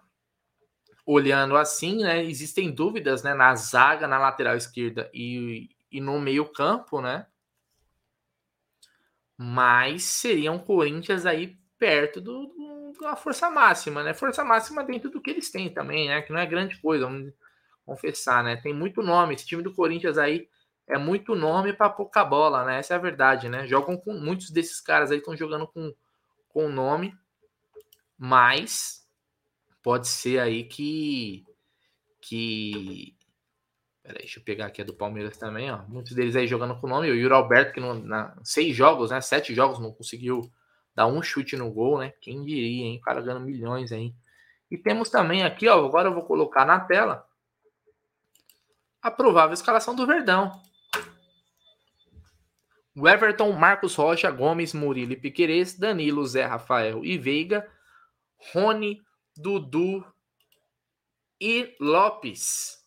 Olhando assim, né, existem dúvidas, né, na zaga, na lateral esquerda e, e no meio-campo, né? Mas seria um Corinthians aí perto do, do, da força máxima, né? Força máxima dentro do que eles têm também, né? Que não é grande coisa, vamos confessar, né? Tem muito nome. Esse time do Corinthians aí é muito nome para pouca bola, né? Essa é a verdade, né? Jogam com muitos desses caras aí estão jogando com com nome, mas pode ser aí que que Peraí, deixa eu pegar aqui a do Palmeiras também, ó. Muitos deles aí jogando com nome. O Yuri Alberto, que não, na seis jogos, né? Sete jogos, não conseguiu dar um chute no gol, né? Quem diria, hein? O cara ganhando milhões aí. E temos também aqui, ó. Agora eu vou colocar na tela a provável escalação do Verdão. O Everton, Marcos Rocha, Gomes, Murilo e Piquerez, Danilo, Zé Rafael e Veiga, Rony, Dudu e Lopes.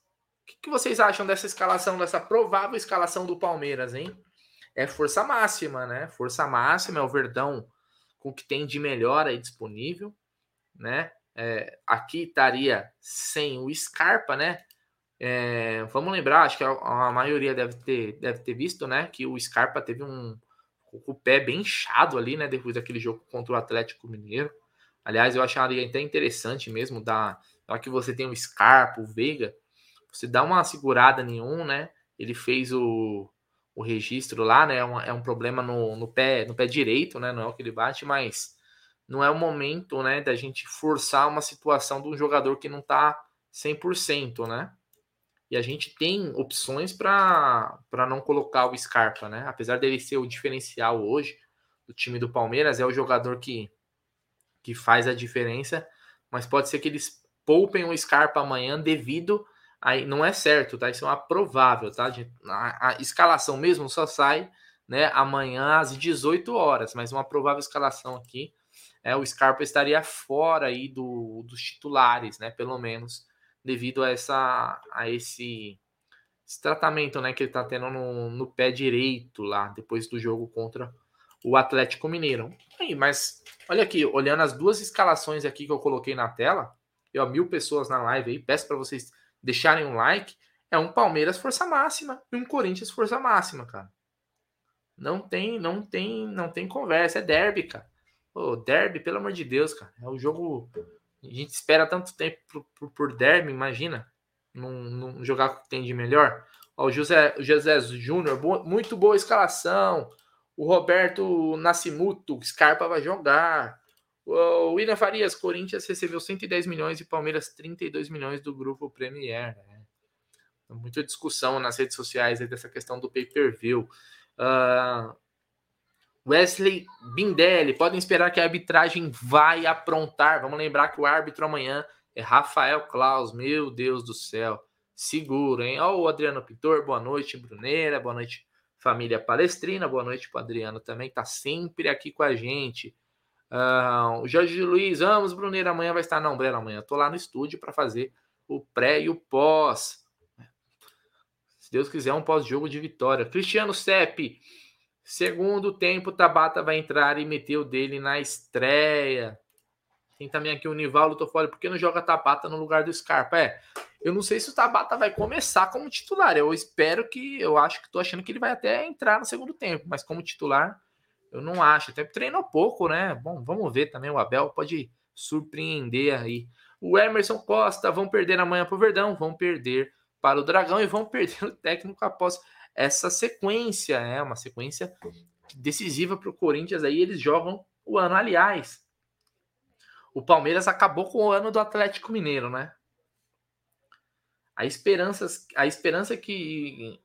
Que, vocês acham dessa escalação, dessa provável escalação do Palmeiras, hein? É força máxima, né? Força máxima é o Verdão com o que tem de melhor aí disponível, né? É, aqui estaria sem o Scarpa, né? É, vamos lembrar, acho que a, a, maioria deve ter, deve ter visto, né? Que o Scarpa teve um o pé bem inchado ali, né? Depois daquele jogo contra o Atlético Mineiro. Aliás, eu acharia até interessante mesmo dar. Já que você tem o Scarpa, o Veiga, você dá uma segurada nenhum, né? Ele fez o, o registro lá, né? É um, é um problema no, no, pé, no pé direito, né? Não é o que ele bate, mas não é o momento, né, da gente forçar uma situação de um jogador que não tá 100%, né? E a gente tem opções para não colocar o Scarpa, né? Apesar dele ser o diferencial hoje do time do Palmeiras, é o jogador que, que faz a diferença, mas pode ser que eles poupem o Scarpa amanhã devido aí não é certo, tá? Isso é uma provável, tá? A, a, escalação mesmo só sai, né, amanhã às 18 horas, mas uma provável escalação aqui é o Scarpa estaria fora aí do, dos titulares, né, pelo menos devido a essa a esse, esse tratamento, né, que ele tá tendo no, no pé direito lá depois do jogo contra o Atlético Mineiro. Aí, mas olha aqui, olhando as duas escalações aqui que eu coloquei na tela, eu mil pessoas na live aí, peço para vocês deixarem um like, é um Palmeiras força máxima e um Corinthians força máxima, cara. Não tem, não tem, não tem conversa, é derby, cara. Ô, derby, pelo amor de Deus, cara. É o jogo. A gente espera tanto tempo por, por, por derby, imagina. Não, jogar o que tem de melhor. Ó, o José, José Júnior, muito boa escalação. O Roberto Nascimuto, Scarpa vai jogar. O William Farias, Corinthians recebeu 110 milhões e Palmeiras 32 milhões do grupo Premier. Né? Muita discussão nas redes sociais dessa questão do pay-per-view. Uh, Wesley Bindelli, podem esperar que a arbitragem vai aprontar. Vamos lembrar que o árbitro amanhã é Rafael Klaus. Meu Deus do céu. Seguro, hein? Ó, o Adriano Pintor, boa noite, Bruneira, boa noite, família Palestrina, boa noite para Adriano também, tá sempre aqui com a gente. Uh, o Jorge Luiz, vamos, Bruneira, amanhã vai estar. Não, Breno, amanhã eu tô lá no estúdio para fazer o pré e o pós. Se Deus quiser, um pós-jogo de vitória. Cristiano Sepp, segundo tempo, Tabata vai entrar e meter o dele na estreia. Tem também aqui o Nivaldo Toffoli, por que não joga Tabata no lugar do Scarpa? É, eu não sei se o Tabata vai começar como titular. Eu espero que, eu acho que tô achando que ele vai até entrar no segundo tempo, mas como titular, eu não acho. Até treinou pouco, né? Bom, vamos ver também. O Abel pode surpreender aí. O Emerson Costa vão perder amanhã para o Verdão, vão perder para o Dragão e vão perder o técnico após essa sequência, é né? uma sequência decisiva para o Corinthians. Aí eles jogam o ano. Aliás, o Palmeiras acabou com o ano do Atlético Mineiro, né? A esperança, a esperança que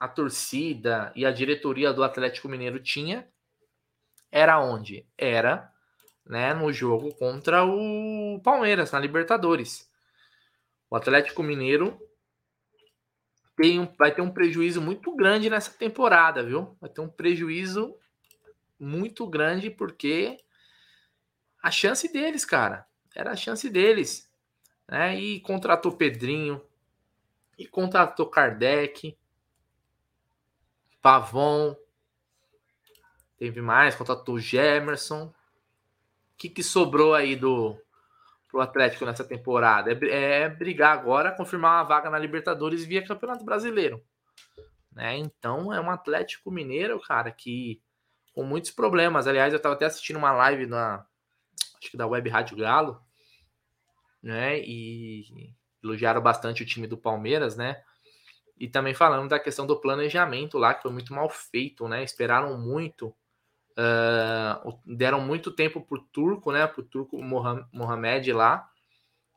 a torcida e a diretoria do Atlético Mineiro tinha era onde? Era né, no jogo contra o Palmeiras, na Libertadores. O Atlético Mineiro tem um, vai ter um prejuízo muito grande nessa temporada, viu? Vai ter um prejuízo muito grande porque a chance deles, cara, era a chance deles. Né? E contratou Pedrinho, e contratou Kardec, Pavon, Teve mais, contratou o Gemerson. O que, que sobrou aí do pro Atlético nessa temporada? É, é brigar agora, confirmar uma vaga na Libertadores via Campeonato Brasileiro. Né? Então é um Atlético Mineiro, cara, que com muitos problemas. Aliás, eu estava até assistindo uma live na acho que da Web Rádio Galo, né? E elogiaram bastante o time do Palmeiras, né? E também falando da questão do planejamento lá, que foi muito mal feito, né? Esperaram muito Uh, deram muito tempo pro turco, né? Pro turco Mohamed lá.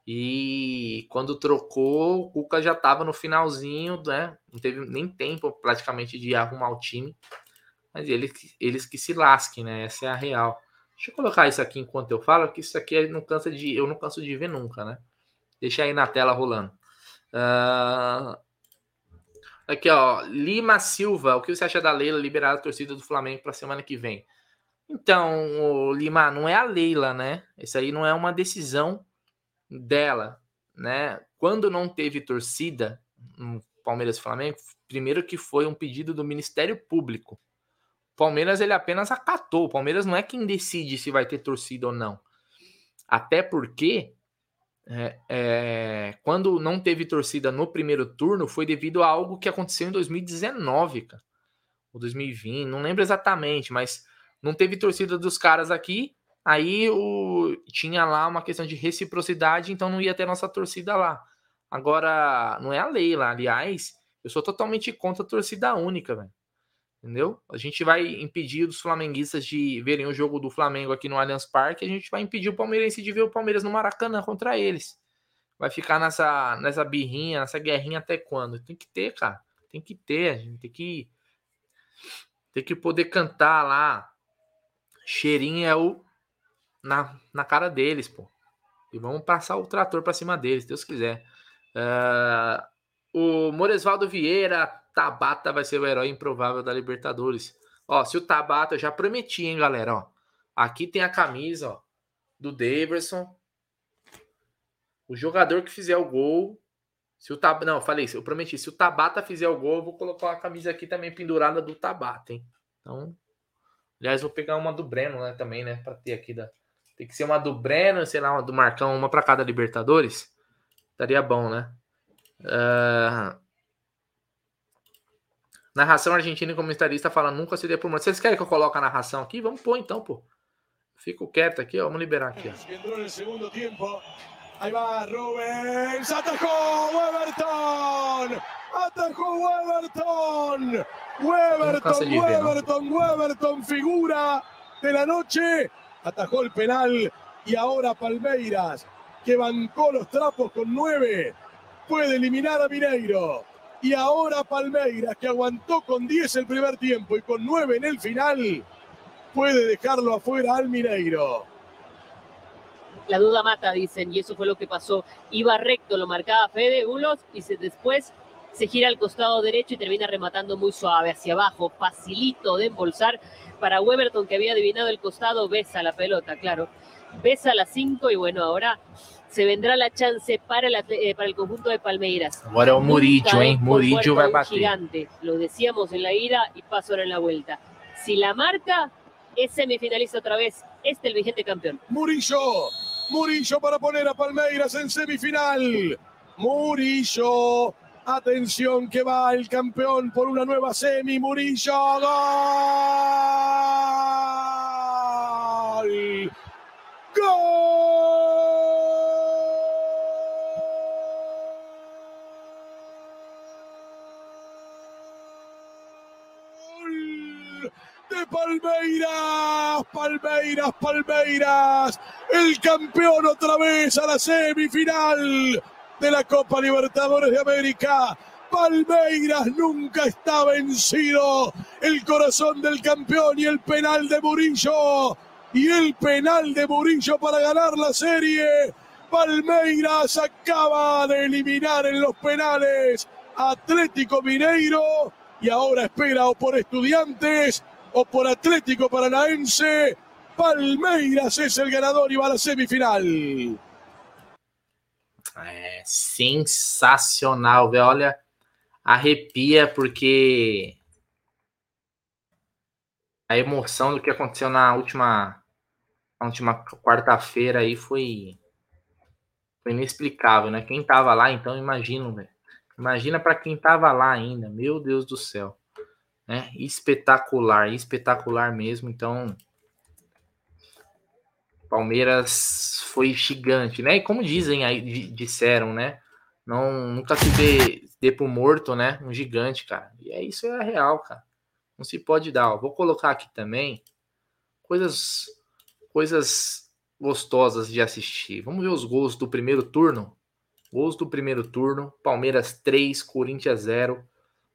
E quando trocou, o Cuca já estava no finalzinho, né? Não teve nem tempo praticamente de arrumar o time. Mas eles, eles que se lasquem, né? Essa é a real. Deixa eu colocar isso aqui enquanto eu falo, que isso aqui não cansa de, eu não canso de ver nunca, né? Deixa aí na tela rolando. Uh, Aqui, ó, Lima Silva, o que você acha da Leila liberar a torcida do Flamengo para semana que vem? Então, Lima, não é a Leila, né? Isso aí não é uma decisão dela, né? Quando não teve torcida, no Palmeiras e Flamengo, primeiro que foi um pedido do Ministério Público. O Palmeiras ele apenas acatou. O Palmeiras não é quem decide se vai ter torcida ou não. Até porque é, é, quando não teve torcida no primeiro turno foi devido a algo que aconteceu em 2019, cara. Ou 2020, não lembro exatamente, mas não teve torcida dos caras aqui. Aí o, tinha lá uma questão de reciprocidade, então não ia ter nossa torcida lá. Agora, não é a lei lá. Aliás, eu sou totalmente contra a torcida única, velho. Entendeu? A gente vai impedir os flamenguistas de verem o jogo do Flamengo aqui no Allianz Parque, a gente vai impedir o palmeirense de ver o Palmeiras no Maracanã contra eles. Vai ficar nessa, nessa birrinha, nessa guerrinha até quando? Tem que ter, cara. Tem que ter, a gente tem que tem que poder cantar lá. Cheirinho é o na, na cara deles, pô. E vamos passar o trator para cima deles, Deus quiser. Uh, o Moresvaldo Vieira, Tabata vai ser o herói improvável da Libertadores. Ó, se o Tabata, eu já prometi, hein, galera, ó. Aqui tem a camisa, ó, do Daverson. O jogador que fizer o gol, se o Tab... não, falei, eu prometi, se o Tabata fizer o gol, eu vou colocar a camisa aqui também pendurada do Tabata, hein? Então, aliás, vou pegar uma do Breno, né, também, né, para ter aqui da tem que ser uma do Breno, sei lá, uma do Marcão, uma para cada Libertadores. Estaria bom, né? Uh... Narração argentina e comentarista fala nunca se dê por morto. Vocês querem que eu coloque a narração aqui? Vamos pôr então, pô. Fico quieto aqui, ó. Vamos liberar aqui, ó. Aí vai Rubens. Atacou Everton. Atacou Everton. Weberton, Weberton, Weberton, figura de la noche. Atajó el penal y ahora Palmeiras, que bancó los trapos con nueve, puede eliminar a Mineiro. Y ahora Palmeiras, que aguantó con 10 el primer tiempo y con 9 en el final, puede dejarlo afuera al Mineiro. La duda mata, dicen, y eso fue lo que pasó. Iba recto, lo marcaba Fede Bulos y se, después se gira al costado derecho y termina rematando muy suave hacia abajo, facilito de embolsar para Weberton que había adivinado el costado, besa la pelota, claro. Besa la 5 y bueno, ahora se vendrá la chance para, eh, para el conjunto de Palmeiras. Ahora un Murillo, ¿eh? Murillo va a batir. Gigante, lo decíamos en la ida y paso ahora en la vuelta. Si la marca, es semifinalista otra vez. Este el vigente campeón. Murillo, Murillo para poner a Palmeiras en semifinal. Murillo, atención que va el campeón por una nueva semi. Murillo, gol. Gol. Palmeiras, Palmeiras, Palmeiras, el campeón otra vez a la semifinal de la Copa Libertadores de América. Palmeiras nunca está vencido. El corazón del campeón y el penal de Murillo. Y el penal de Murillo para ganar la serie. Palmeiras acaba de eliminar en los penales Atlético Mineiro y ahora espera o por estudiantes o por Atlético Paranaense. Palmeiras es el ganador y va a la semifinal. É sensacional, velho. Olha, arrepia porque a emoção do que aconteceu na última, na última quarta-feira aí foi, foi inexplicável, né? Quem tava lá, então, imagina, velho. Imagina para quem tava lá ainda, meu Deus do céu né? Espetacular, espetacular mesmo. Então, Palmeiras foi gigante, né? E como dizem aí, disseram, né? Não, nunca se dê, dê pro morto, né? Um gigante, cara. E é isso, é real, cara. Não se pode dar. Ó. Vou colocar aqui também coisas, coisas gostosas de assistir. Vamos ver os gols do primeiro turno. Gols do primeiro turno: Palmeiras 3, Corinthians 0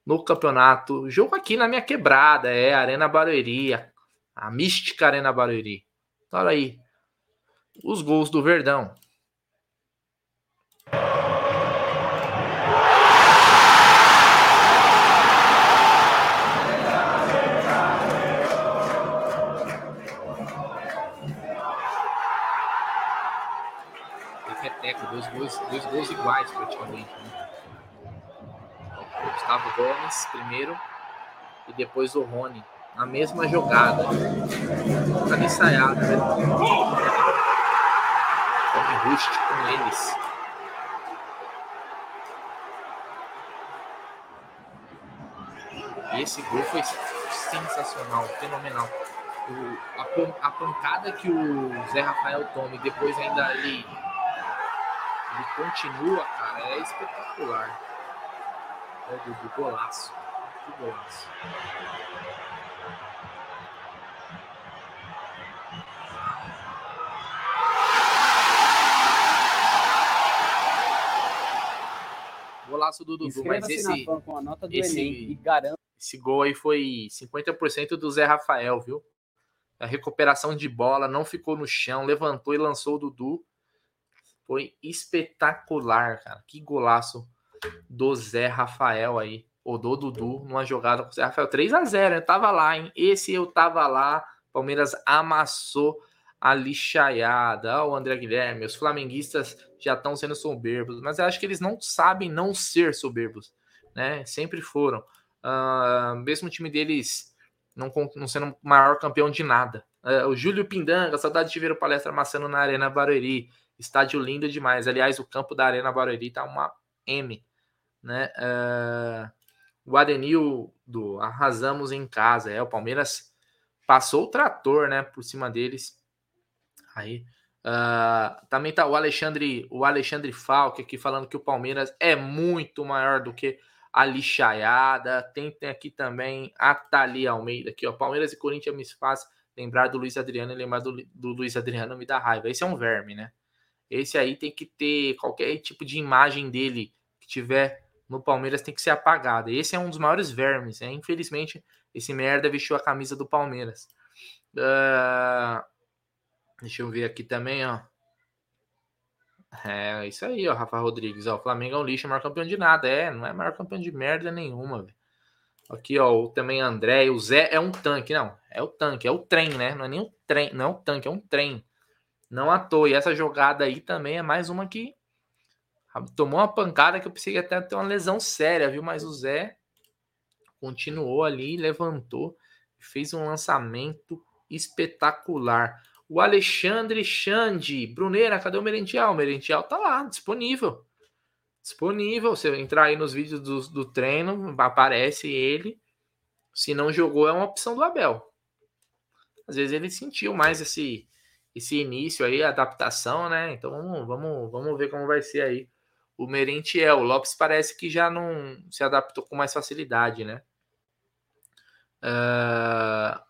no campeonato. Jogo aqui na minha quebrada, é Arena Barueri, a, mística Arena Barueri. Olha aí, os gols do Verdão. Repeteco, dois gols, dois gols iguais praticamente. Né? Gustavo Gomes primeiro e depois o Rony. Na mesma jogada. Tá ensaiado, né? Tome Rust com eles. E esse gol foi sensacional, fenomenal. O, a, a, pancada que o Zé Rafael toma e depois ainda ele, ele continua, cara, é espetacular. É do, do golaço. Que golaço. Golaço do Dudu, mas esse, com a nota do esse, Enem e garanto. esse gol aí foi 50% do Zé Rafael, viu? A recuperação de bola, não ficou no chão, levantou e lançou o Dudu. Foi espetacular, cara. Que golaço do Zé Rafael aí, ou do Dudu, numa jogada com o Zé Rafael. 3 a 0 Eu tava lá, hein? Esse eu tava lá. Palmeiras amassou a lixaiada. o André Guilherme, os flamenguistas já estão sendo soberbos, mas eu acho que eles não sabem não ser soberbos, né? Sempre foram. Uh, mesmo o time deles não, não sendo maior campeão de nada. Uh, o Júlio Pindanga, saudade de ver o palestra amassando na Arena Barueri. Estádio lindo demais. Aliás, o campo da Arena Barueri tá uma M, né? Uh, o Adenil do arrasamos em casa. É, o Palmeiras passou o trator, né, por cima deles Aí. Uh, também tá o Alexandre, o Alexandre Falque aqui falando que o Palmeiras é muito maior do que a lixaiada. Tem, tem aqui também a Thalia Almeida aqui, ó. Palmeiras e Corinthians me faz lembrar do Luiz Adriano e lembrar do, do Luiz Adriano me dá raiva. Esse é um verme, né? Esse aí tem que ter qualquer tipo de imagem dele que tiver no Palmeiras tem que ser apagada. Esse é um dos maiores vermes, né? Infelizmente, esse merda vestiu a camisa do Palmeiras. Uh, Deixa eu ver aqui também, ó. É isso aí, ó, Rafa Rodrigues. Ó, o Flamengo é um lixo, é maior campeão de nada. É, não é maior campeão de merda nenhuma, velho. Aqui, ó, também André. O Zé é um tanque, não. É o tanque, é o trem, né? Não é nem o trem, não é o tanque, é um trem. Não à toa. E essa jogada aí também é mais uma que tomou uma pancada que eu pensei que até ter uma lesão séria, viu? Mas o Zé continuou ali, levantou, fez um lançamento espetacular. O Alexandre Xande. Bruneira, cadê o Merentiel? O Merentiel tá lá, disponível. Disponível. Você entrar aí nos vídeos do, do treino, aparece ele. Se não jogou, é uma opção do Abel. Às vezes ele sentiu mais esse, esse início aí, adaptação, né? Então vamos, vamos, vamos ver como vai ser aí o Merentiel. O Lopes parece que já não se adaptou com mais facilidade, né? Uh,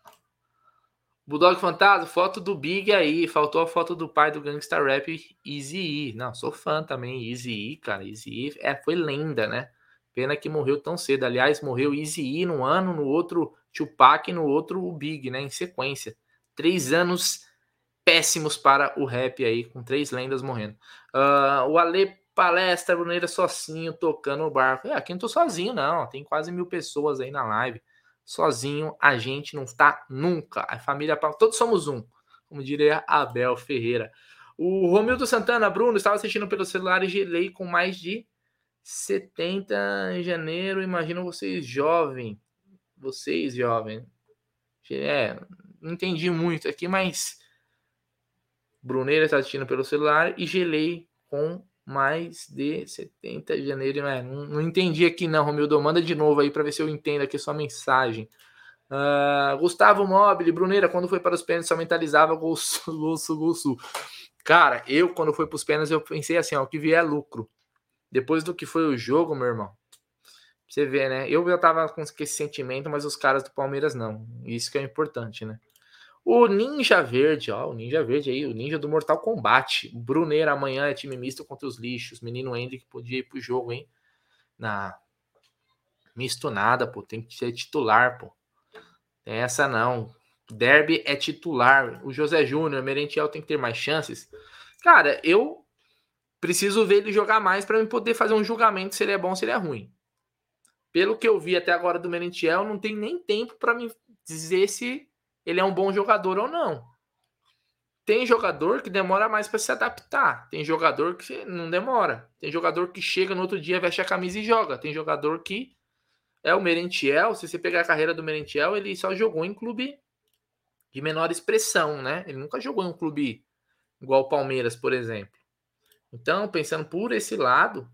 Bulldog Fantasma, foto do Big aí. Faltou a foto do pai do Gangsta Rap, Easy E. Não, sou fã também. Easy E, cara. Easy E é, foi lenda, né? Pena que morreu tão cedo. Aliás, morreu Easy E no ano, no outro Tupac e no outro o Big, né? Em sequência. Três anos péssimos para o rap aí, com três lendas morrendo. Uh, o Ale Palestra Bruneira sozinho tocando o barco. É, aqui não tô sozinho, não. Tem quase mil pessoas aí na live sozinho a gente não está nunca. A família, todos somos um, como diria Abel Ferreira. O Romildo Santana, Bruno, estava assistindo pelo celular e gelei com mais de 70 em janeiro. Imagino vocês jovem, vocês jovem. É, não entendi muito aqui, mas Bruneira está assistindo pelo celular e gelei com mais de 70 de janeiro. É, não, não, entendi aqui não, Romildo. Manda de novo aí para ver se eu entendo aqui a sua mensagem. Uh, Gustavo Mobile, Bruneira, quando foi para os pênaltis, só mentalizava gol sul, gol. Cara, eu, quando foi para os pênaltis, eu pensei assim, ó, o que vier é lucro. Depois do que foi o jogo, meu irmão, você vê, né? Eu já tava com esse sentimento, mas os caras do Palmeiras não. Isso que é importante, né? O Ninja Verde, ó, o Ninja Verde aí, o Ninja do Mortal Kombat. Bruneira amanhã é time misto contra os lixos. Menino Hendrick podia ir pro jogo, hein? Na misto nada, pô, tem que ser titular, pô. Essa não. Derby é titular. O José Júnior, Merentiel tem que ter mais chances. Cara, eu preciso ver ele jogar mais para eu poder fazer um julgamento se ele é bom, se ele é ruim. Pelo que eu vi até agora do Merentiel, não tem nem tempo para me dizer se ele é um bom jogador ou não. Tem jogador que demora mais para se adaptar. Tem jogador que não demora. Tem jogador que chega no outro dia, veste a camisa e joga. Tem jogador que é o Merentiel. Se você pegar a carreira do Merentiel, ele só jogou em clube de menor expressão, né? Ele nunca jogou em um clube igual o Palmeiras, por exemplo. Então, pensando por esse lado,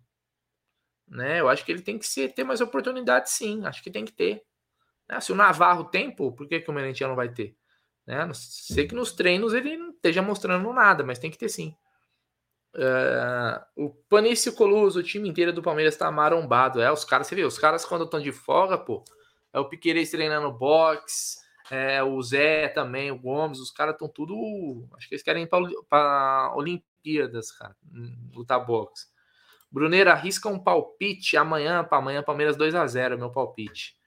né? Eu acho que ele tem que ter mais oportunidade, sim. Acho que tem que ter. Né? Se o Navarro tem, pô, por que, que o Merentiel não vai ter? Né? Sei que nos treinos ele não esteja mostrando nada, mas tem que ter sim. Uh, o Panício Coluso, o time inteiro do Palmeiras tá marombado. É, os caras, você vê, os caras quando estão de folga, pô, é o Piqueires treinando boxe, é, o Zé também, o Gomes, os caras estão tudo. Acho que eles querem ir para Olimpíadas, cara, lutar boxe. Bruneira arrisca um palpite amanhã para amanhã, Palmeiras 2 a 0 meu palpite.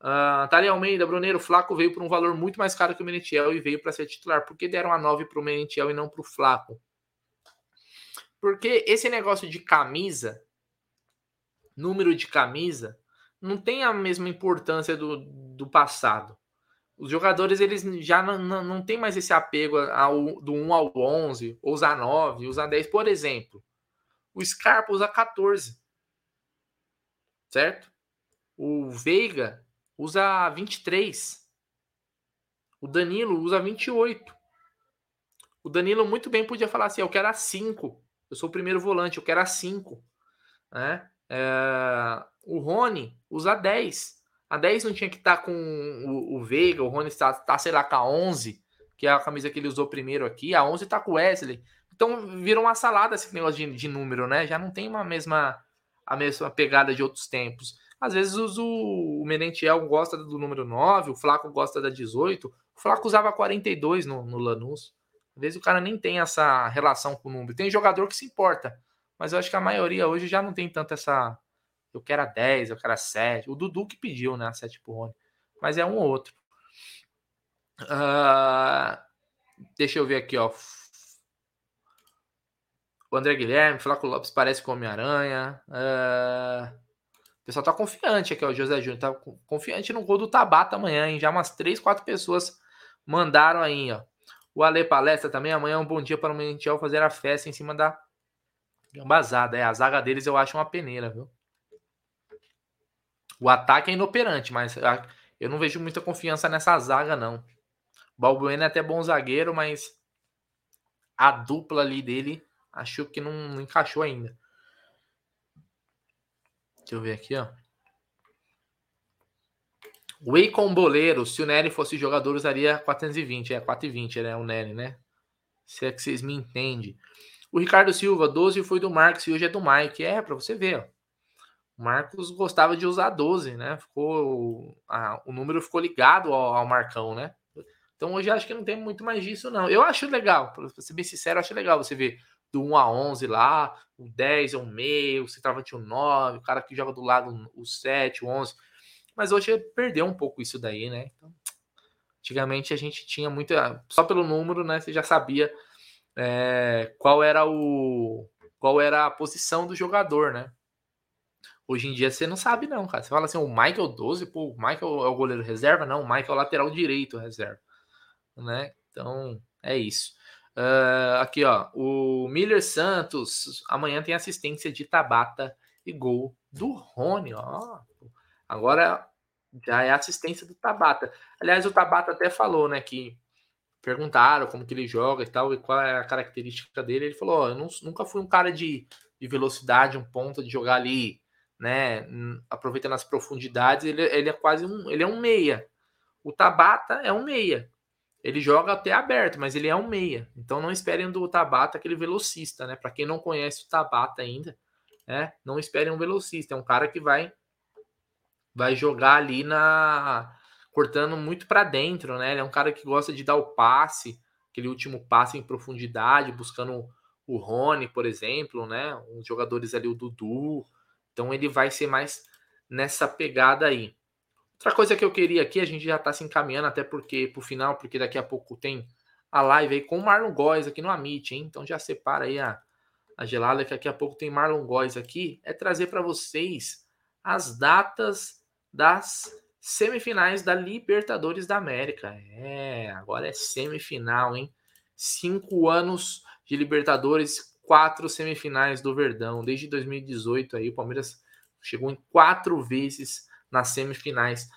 Uh, Almeida, Bruneiro, Flaco veio por um valor muito mais caro que o Merentiel e veio para ser titular. Por que deram a 9 para o Merentiel e não para o Flaco? Porque esse negócio de camisa, número de camisa, não tem a mesma importância do, do passado. Os jogadores eles já não, não, não tem mais esse apego ao, do 1 ao 11, ou usar 9, usar 10. Por exemplo, o Scarpa usa 14. Certo? O Veiga usa 23. O Danilo usa 28. O Danilo muito bem podia falar assim: eu quero a 5. Eu sou o primeiro volante, eu quero a 5. Né? É... O Rony usa 10. A 10 não tinha que estar tá com o, o Veiga, o Rony está, tá, sei lá, com a 11, que é a camisa que ele usou primeiro aqui. A 11 está com o Wesley. Então virou uma salada esse negócio de, de, número, né? Já não tem uma mesma a mesma pegada de outros tempos. Às vezes o, o Merentiel gosta do número 9, o Flaco gosta da 18. O Flaco usava 42 no, no Lanús. Às vezes o cara nem tem essa relação com o número. Tem jogador que se importa, mas eu acho que a maioria hoje já não tem tanto essa. Eu quero a 10, eu quero a 7. O Dudu que pediu, né? A 7 pro Rony. Mas é um ou outro. Uh, deixa eu ver aqui, ó. O André Guilherme, Flaco Lopes parece com Homem-Aranha. Uh... O pessoal tá confiante aqui, ó. O José Júnior tá confiante no gol do Tabata amanhã, hein? Já umas 3, 4 pessoas mandaram aí, ó. O Ale Palestra também. Amanhã é um bom dia para o Mentiel fazer a festa em cima da gambazada. É, a zaga deles eu acho uma peneira, viu? O ataque é inoperante, mas eu não vejo muita confiança nessa zaga, não. O Balbuena é até bom zagueiro, mas a dupla ali dele Acho que não encaixou ainda. Deixa eu ver aqui, ó. Wacom Boleiro, se o Nery fosse jogador, usaria 420. É 420, né? O Nery, né? Se é que vocês me entendem. O Ricardo Silva, 12 foi do Marcos e hoje é do Mike. É, para você ver, ó. Marcos gostava de usar 12, né? Ficou. A, o número ficou ligado ao, ao Marcão, né? Então hoje acho que não tem muito mais disso, não. Eu acho legal, para ser bem sincero, acho legal você ver do 1 a 11 lá, o 10 é o meio, o centroavante o 9, o cara que joga do lado o 7, o 11. Mas hoje perdeu um pouco isso daí, né? Então, antigamente a gente tinha muita. Só pelo número, né? Você já sabia é, qual era o. qual era a posição do jogador, né? Hoje em dia você não sabe, não, cara. Você fala assim, o Michael 12, pô, o Michael é o goleiro reserva? Não, o Michael é o lateral direito reserva. Né? Então, é isso. Uh, aqui, ó. O Miller Santos. Amanhã tem assistência de Tabata e gol do Rony, ó. Agora já é assistência do Tabata. Aliás, o Tabata até falou, né, que perguntaram como que ele joga e tal, e qual é a característica dele. Ele falou: ó, eu não, nunca fui um cara de, de velocidade, um ponto de jogar ali, né, aproveitando as profundidades. Ele, ele é quase um, ele é um meia. O Tabata é um meia. Ele joga até aberto, mas ele é um meia. Então não esperem do Tabata aquele velocista, né? Para quem não conhece o Tabata ainda, né? Não esperem um velocista. É um cara que vai vai jogar ali na cortando muito para dentro, né? Ele é um cara que gosta de dar o passe, aquele último passe em profundidade, buscando o Rony, por exemplo, né? Os jogadores ali o Dudu. Então ele vai ser mais nessa pegada aí. Outra coisa que eu queria aqui, a gente já está se encaminhando até porque pro final, porque daqui a pouco tem a live aí com o Marlon Góes aqui no Amit, hein? Então já separa aí a, a gelada que daqui a pouco tem Marlon Góes aqui. É trazer para vocês as datas das semifinais da Libertadores da América. É, agora é semifinal, hein? Cinco anos de Libertadores, quatro semifinais do Verdão. Desde 2018 aí, o Palmeiras chegou em quatro vezes nas semifinais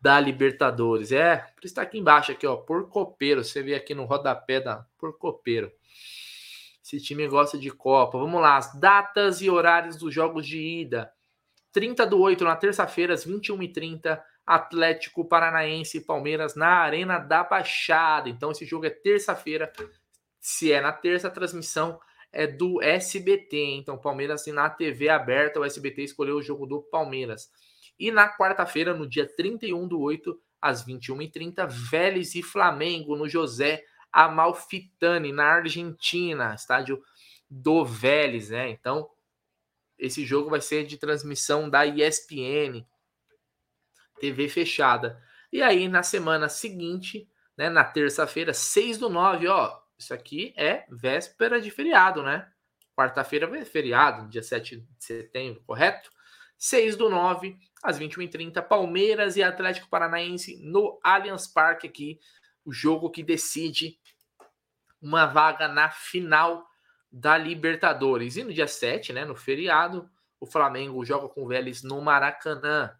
da Libertadores. É, por isso tá aqui embaixo, aqui, ó, por copeiro. Você vê aqui no rodapé da por copeiro. Esse time gosta de Copa. Vamos lá, as datas e horários dos jogos de ida. 30 do 8, na terça-feira, às 21h30, Atlético Paranaense e Palmeiras na Arena da Baixada. Então, esse jogo é terça-feira. Se é na terça, a transmissão é do SBT. Então, Palmeiras assim, na TV aberta, o SBT escolheu o jogo do Palmeiras. E na quarta-feira, no dia 31 do 8, às 21h30, Vélez e Flamengo no José Amalfitani, na Argentina, estádio do Vélez, né? Então, esse jogo vai ser de transmissão da ESPN, TV fechada. E aí, na semana seguinte, né, na terça-feira, 6 do 9, ó, isso aqui é véspera de feriado, né? Quarta-feira é feriado, dia 7 de setembro, correto? 6 do 9, às 21h30, Palmeiras e Atlético Paranaense no Allianz Parque aqui, o jogo que decide uma vaga na final da Libertadores. E no dia 7, né, no feriado, o Flamengo joga com o Vélez no Maracanã.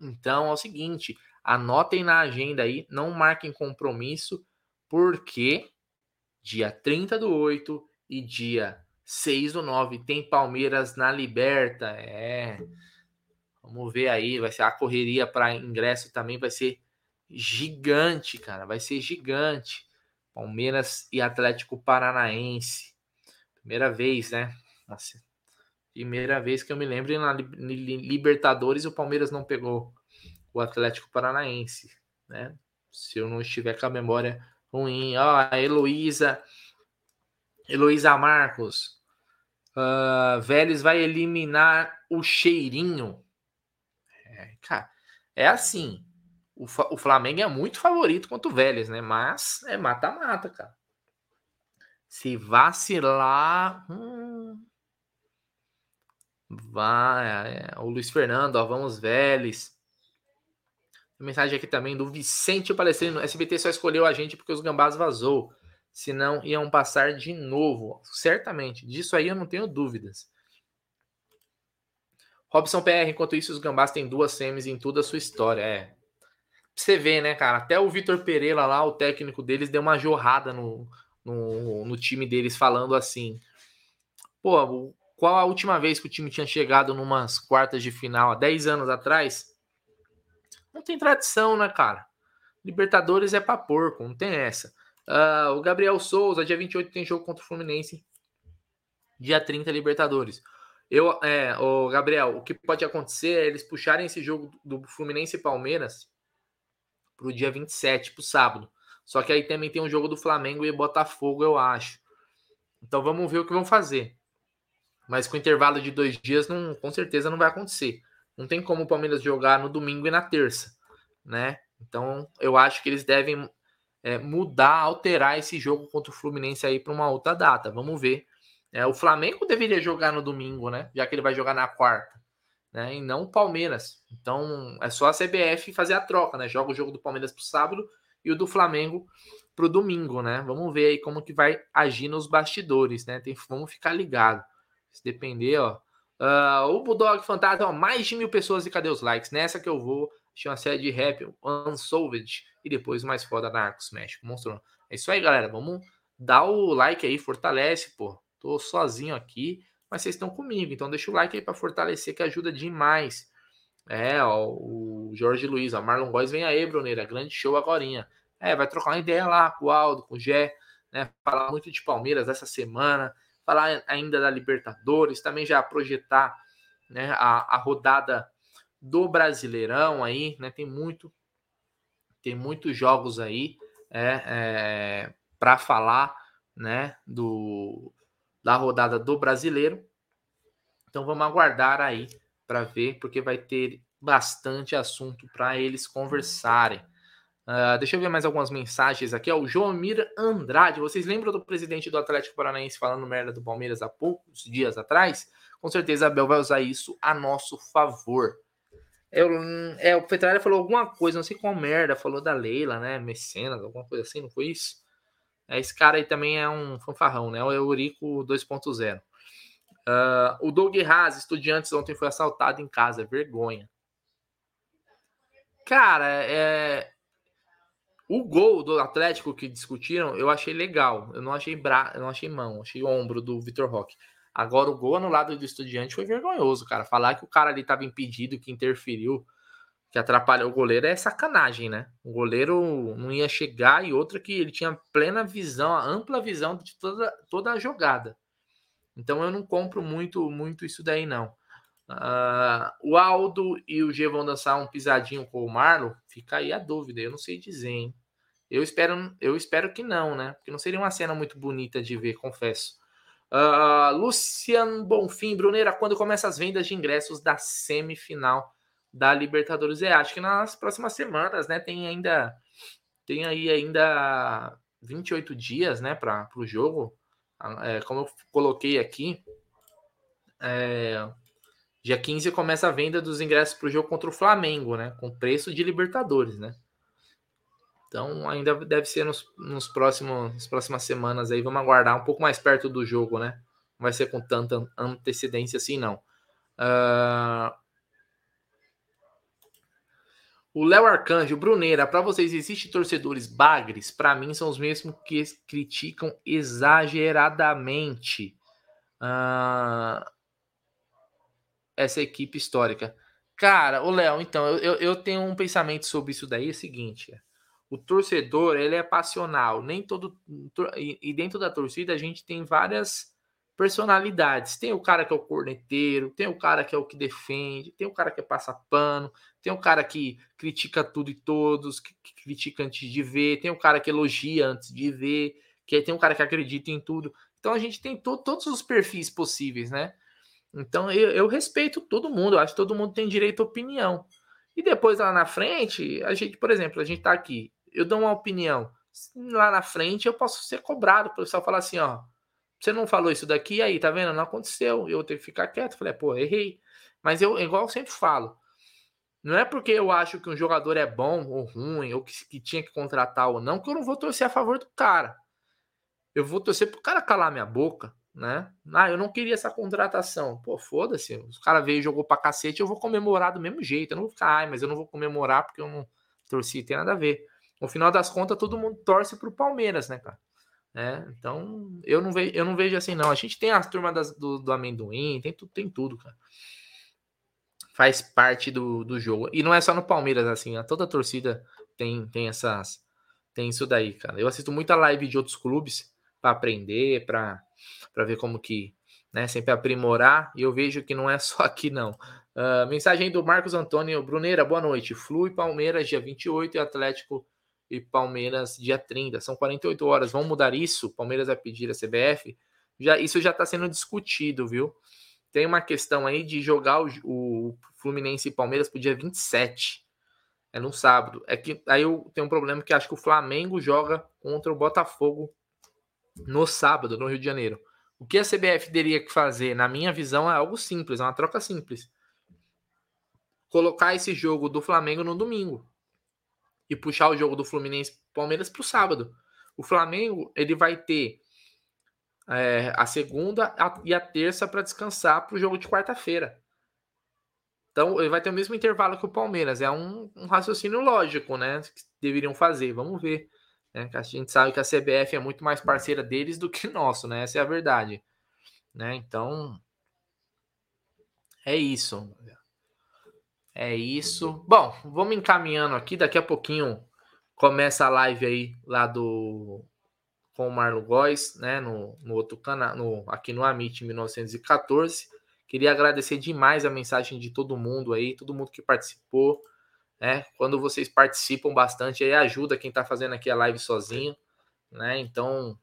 Então é o seguinte, anotem na agenda aí, não marquem compromisso, porque dia 30 do 8 e dia 6 do 9 tem Palmeiras na Liberta. É. Vamos ver aí, vai ser a correria para ingresso também vai ser gigante, cara, vai ser gigante. Palmeiras e Atlético Paranaense. Primeira vez, né? Nossa, primeira vez que eu me lembro na Libertadores o Palmeiras não pegou o Atlético Paranaense, né? Se eu não estiver com a memória ruim. Ó, a Heloísa, Heloísa Marcos. Uh, Vélez vai eliminar o cheirinho. É, cara, é assim o, o Flamengo é muito favorito contra o Vélez, né? Mas é mata-mata, cara. Se vacilar. Hum, vai. É, o Luiz Fernando, ó, vamos Vélez. mensagem aqui também do Vicente Palestrino. SBT só escolheu a gente porque os gambás vazou. Senão iam passar de novo. Certamente. Disso aí eu não tenho dúvidas. Robson PR, enquanto isso, os gambás têm duas semis em toda a sua história. É, você vê, né, cara? Até o Vitor Pereira lá, o técnico deles, deu uma jorrada no, no, no, time deles, falando assim: pô, qual a última vez que o time tinha chegado numas quartas de final? Há 10 anos atrás? Não tem tradição, né, cara? Libertadores é pra porco, não tem essa. Uh, o Gabriel Souza, dia 28 tem jogo contra o Fluminense. Dia 30, Libertadores. Eu, é, o Gabriel, o que pode acontecer é eles puxarem esse jogo do Fluminense e Palmeiras para o dia 27, para o sábado. Só que aí também tem um jogo do Flamengo e Botafogo, eu acho. Então vamos ver o que vão fazer. Mas com intervalo de dois dias, não, com certeza não vai acontecer. Não tem como o Palmeiras jogar no domingo e na terça, né? Então eu acho que eles devem é, mudar, alterar esse jogo contra o Fluminense aí para uma outra data. Vamos ver. É, o Flamengo deveria jogar no domingo, né? Já que ele vai jogar na quarta né? E não o Palmeiras. Então é só a CBF fazer a troca, né? Joga o jogo do Palmeiras pro sábado e o do Flamengo pro domingo, né? Vamos ver aí como que vai agir nos bastidores, né? Tem, vamos ficar ligado. Se depender, ó. Uh, o Bulldog Fantasma, ó, mais de mil pessoas e cadê os likes? Nessa que eu vou, tinha uma série de rap Unsolved e depois mais foda Narcos México. Mostrou. É isso aí, galera. Vamos dar o like aí, fortalece, pô. Tô sozinho aqui mas vocês estão comigo. Então deixa o like aí para fortalecer, que ajuda demais. É, ó, o Jorge Luiz, ó, Marlon Góes vem aí, Bruneira, grande show agora. É, vai trocar uma ideia lá com o Aldo, com o Gé, né? Falar muito de Palmeiras essa semana, falar ainda da Libertadores, também já projetar né, a, a rodada do Brasileirão aí, né? Tem muito, tem muitos jogos aí é, é para falar, né? Do da rodada do brasileiro. Então vamos aguardar aí para ver, porque vai ter bastante assunto para eles conversarem. Uh, deixa eu ver mais algumas mensagens aqui. Ó, o Joamir Andrade, vocês lembram do presidente do Atlético Paranaense falando merda do Palmeiras há poucos dias atrás? Com certeza Abel vai usar isso a nosso favor. Eu, é, o Petralha falou alguma coisa, não sei qual merda, falou da Leila, né? Mecenas, alguma coisa assim, não foi isso? É, esse cara aí também é um fanfarrão, né? O Eurico 2.0. Uh, o Doug Haas, estudiantes, ontem foi assaltado em casa. Vergonha. Cara, é... o gol do Atlético que discutiram, eu achei legal. Eu não achei bra... eu não achei mão, achei ombro do Vitor Roque. Agora, o gol anulado do Estudiante foi vergonhoso, cara. Falar que o cara ali estava impedido, que interferiu, que atrapalhou o goleiro é sacanagem, né? O goleiro não ia chegar e outra que ele tinha plena visão, ampla visão de toda, toda a jogada. Então eu não compro muito muito isso daí, não. Uh, o Aldo e o G vão dançar um pisadinho com o Marlon? Fica aí a dúvida, eu não sei dizer, hein? Eu espero, eu espero que não, né? Porque não seria uma cena muito bonita de ver, confesso. Uh, Lucian Bonfim, Brunera, quando começa as vendas de ingressos da semifinal da Libertadores? É, acho que nas próximas semanas, né? Tem ainda tem aí ainda 28 dias, né, para o jogo. Ah, é, como eu coloquei aqui, é, dia 15 começa a venda dos ingressos para o jogo contra o Flamengo, né? Com preço de Libertadores, né? Então ainda deve ser nos, nos próximos nas próximas semanas aí. Vamos aguardar um pouco mais perto do jogo, né? Não vai ser com tanta antecedência assim, não. Uh... O Léo Arcanjo, Bruneira, para vocês existem torcedores bagres? Para mim são os mesmos que criticam exageradamente uh... essa equipe histórica. Cara, o Léo, então, eu, eu tenho um pensamento sobre isso daí, é o seguinte o torcedor ele é passional, nem todo e dentro da torcida a gente tem várias personalidades. Tem o cara que é o corneteiro, tem o cara que é o que defende, tem o cara que passa pano, tem o cara que critica tudo e todos, que, critica antes de ver, tem o cara que elogia antes de ver, que tem um cara que acredita em tudo. Então a gente tem to, todos os perfis possíveis, né? Então eu, eu respeito todo mundo, eu acho que todo mundo tem direito à opinião. E depois lá na frente, a gente, por exemplo, a gente tá aqui, eu dou uma opinião. Lá na frente eu posso ser cobrado, o pessoal falar assim, ó, você não falou isso daqui, aí, tá vendo? Não aconteceu. Eu tenho que ficar quieto. Falei, pô, errei. Mas eu, igual eu sempre falo, não é porque eu acho que um jogador é bom ou ruim, ou que, que tinha que contratar ou não, que eu não vou torcer a favor do cara. Eu vou torcer pro cara calar minha boca, né? Ah, eu não queria essa contratação. Pô, foda-se. Os cara veio e jogou pra cacete, eu vou comemorar do mesmo jeito. Eu não vou ficar, ai, mas eu não vou comemorar porque eu não torci, tem nada a ver no final das contas, todo mundo torce pro Palmeiras, né, cara? É, então, eu não, vejo, eu não vejo assim, não. A gente tem as turmas das, do, do amendoim, tem, tudo, tem tudo, cara. Faz parte do, do jogo. E não é só no Palmeiras, assim, toda a torcida tem, tem essas. Tem isso daí, cara. Eu assisto muita live de outros clubes para aprender, para ver como que, né, sempre aprimorar. E eu vejo que não é só aqui, não. Uh, mensagem do Marcos Antônio Bruneira, boa noite. Flui Palmeiras, dia 28 e Atlético e Palmeiras dia 30. São 48 horas. Vão mudar isso? Palmeiras vai pedir a CBF? Já, isso já está sendo discutido, viu? Tem uma questão aí de jogar o, o Fluminense e Palmeiras para o dia 27. É no sábado. É que aí eu tenho um problema que acho que o Flamengo joga contra o Botafogo no sábado, no Rio de Janeiro. O que a CBF teria que fazer, na minha visão, é algo simples, é uma troca simples. Colocar esse jogo do Flamengo no domingo e puxar o jogo do Fluminense Palmeiras para o sábado. O Flamengo ele vai ter é, a segunda e a terça para descansar para o jogo de quarta-feira. Então ele vai ter o mesmo intervalo que o Palmeiras. É um, um raciocínio lógico, né? Que deveriam fazer. Vamos ver. Né? A gente sabe que a CBF é muito mais parceira deles do que nosso, né? Essa é a verdade. Né? Então é isso. É isso. Bom, vamos encaminhando aqui. Daqui a pouquinho começa a live aí lá do com o Marlo Góes, né? No, no outro canal, no, aqui no Amit 1914. Queria agradecer demais a mensagem de todo mundo aí, todo mundo que participou. Né? Quando vocês participam bastante, aí ajuda quem está fazendo aqui a live sozinho, né? Então,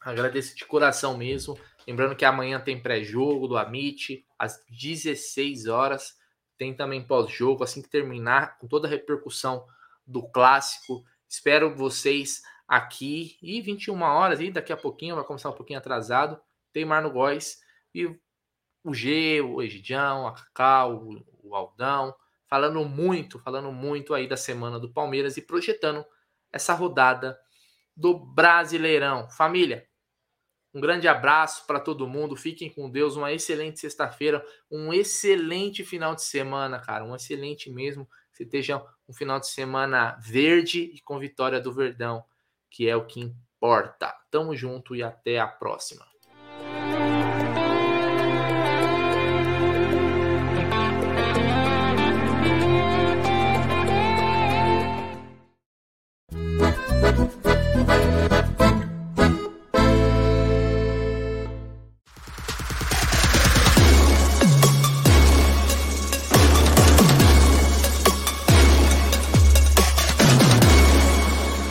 agradeço de coração mesmo. Lembrando que amanhã tem pré-jogo do Amit, às 16 horas. Tem também pós-jogo, assim que terminar, com toda a repercussão do clássico. Espero vocês aqui. E 21 horas, e daqui a pouquinho, vai começar um pouquinho atrasado. Tem Marno Góes e o G, o Egidião, a Cacau, o, Aldão, falando muito, falando muito aí da semana do Palmeiras e projetando essa rodada do Brasileirão. Família, um grande abraço para todo mundo. Fiquem com Deus. Uma excelente sexta-feira. Um excelente final de semana, cara. Um excelente mesmo. Que esteja um final de semana verde e com vitória do Verdão, que é o que importa. Tamo junto e até a próxima.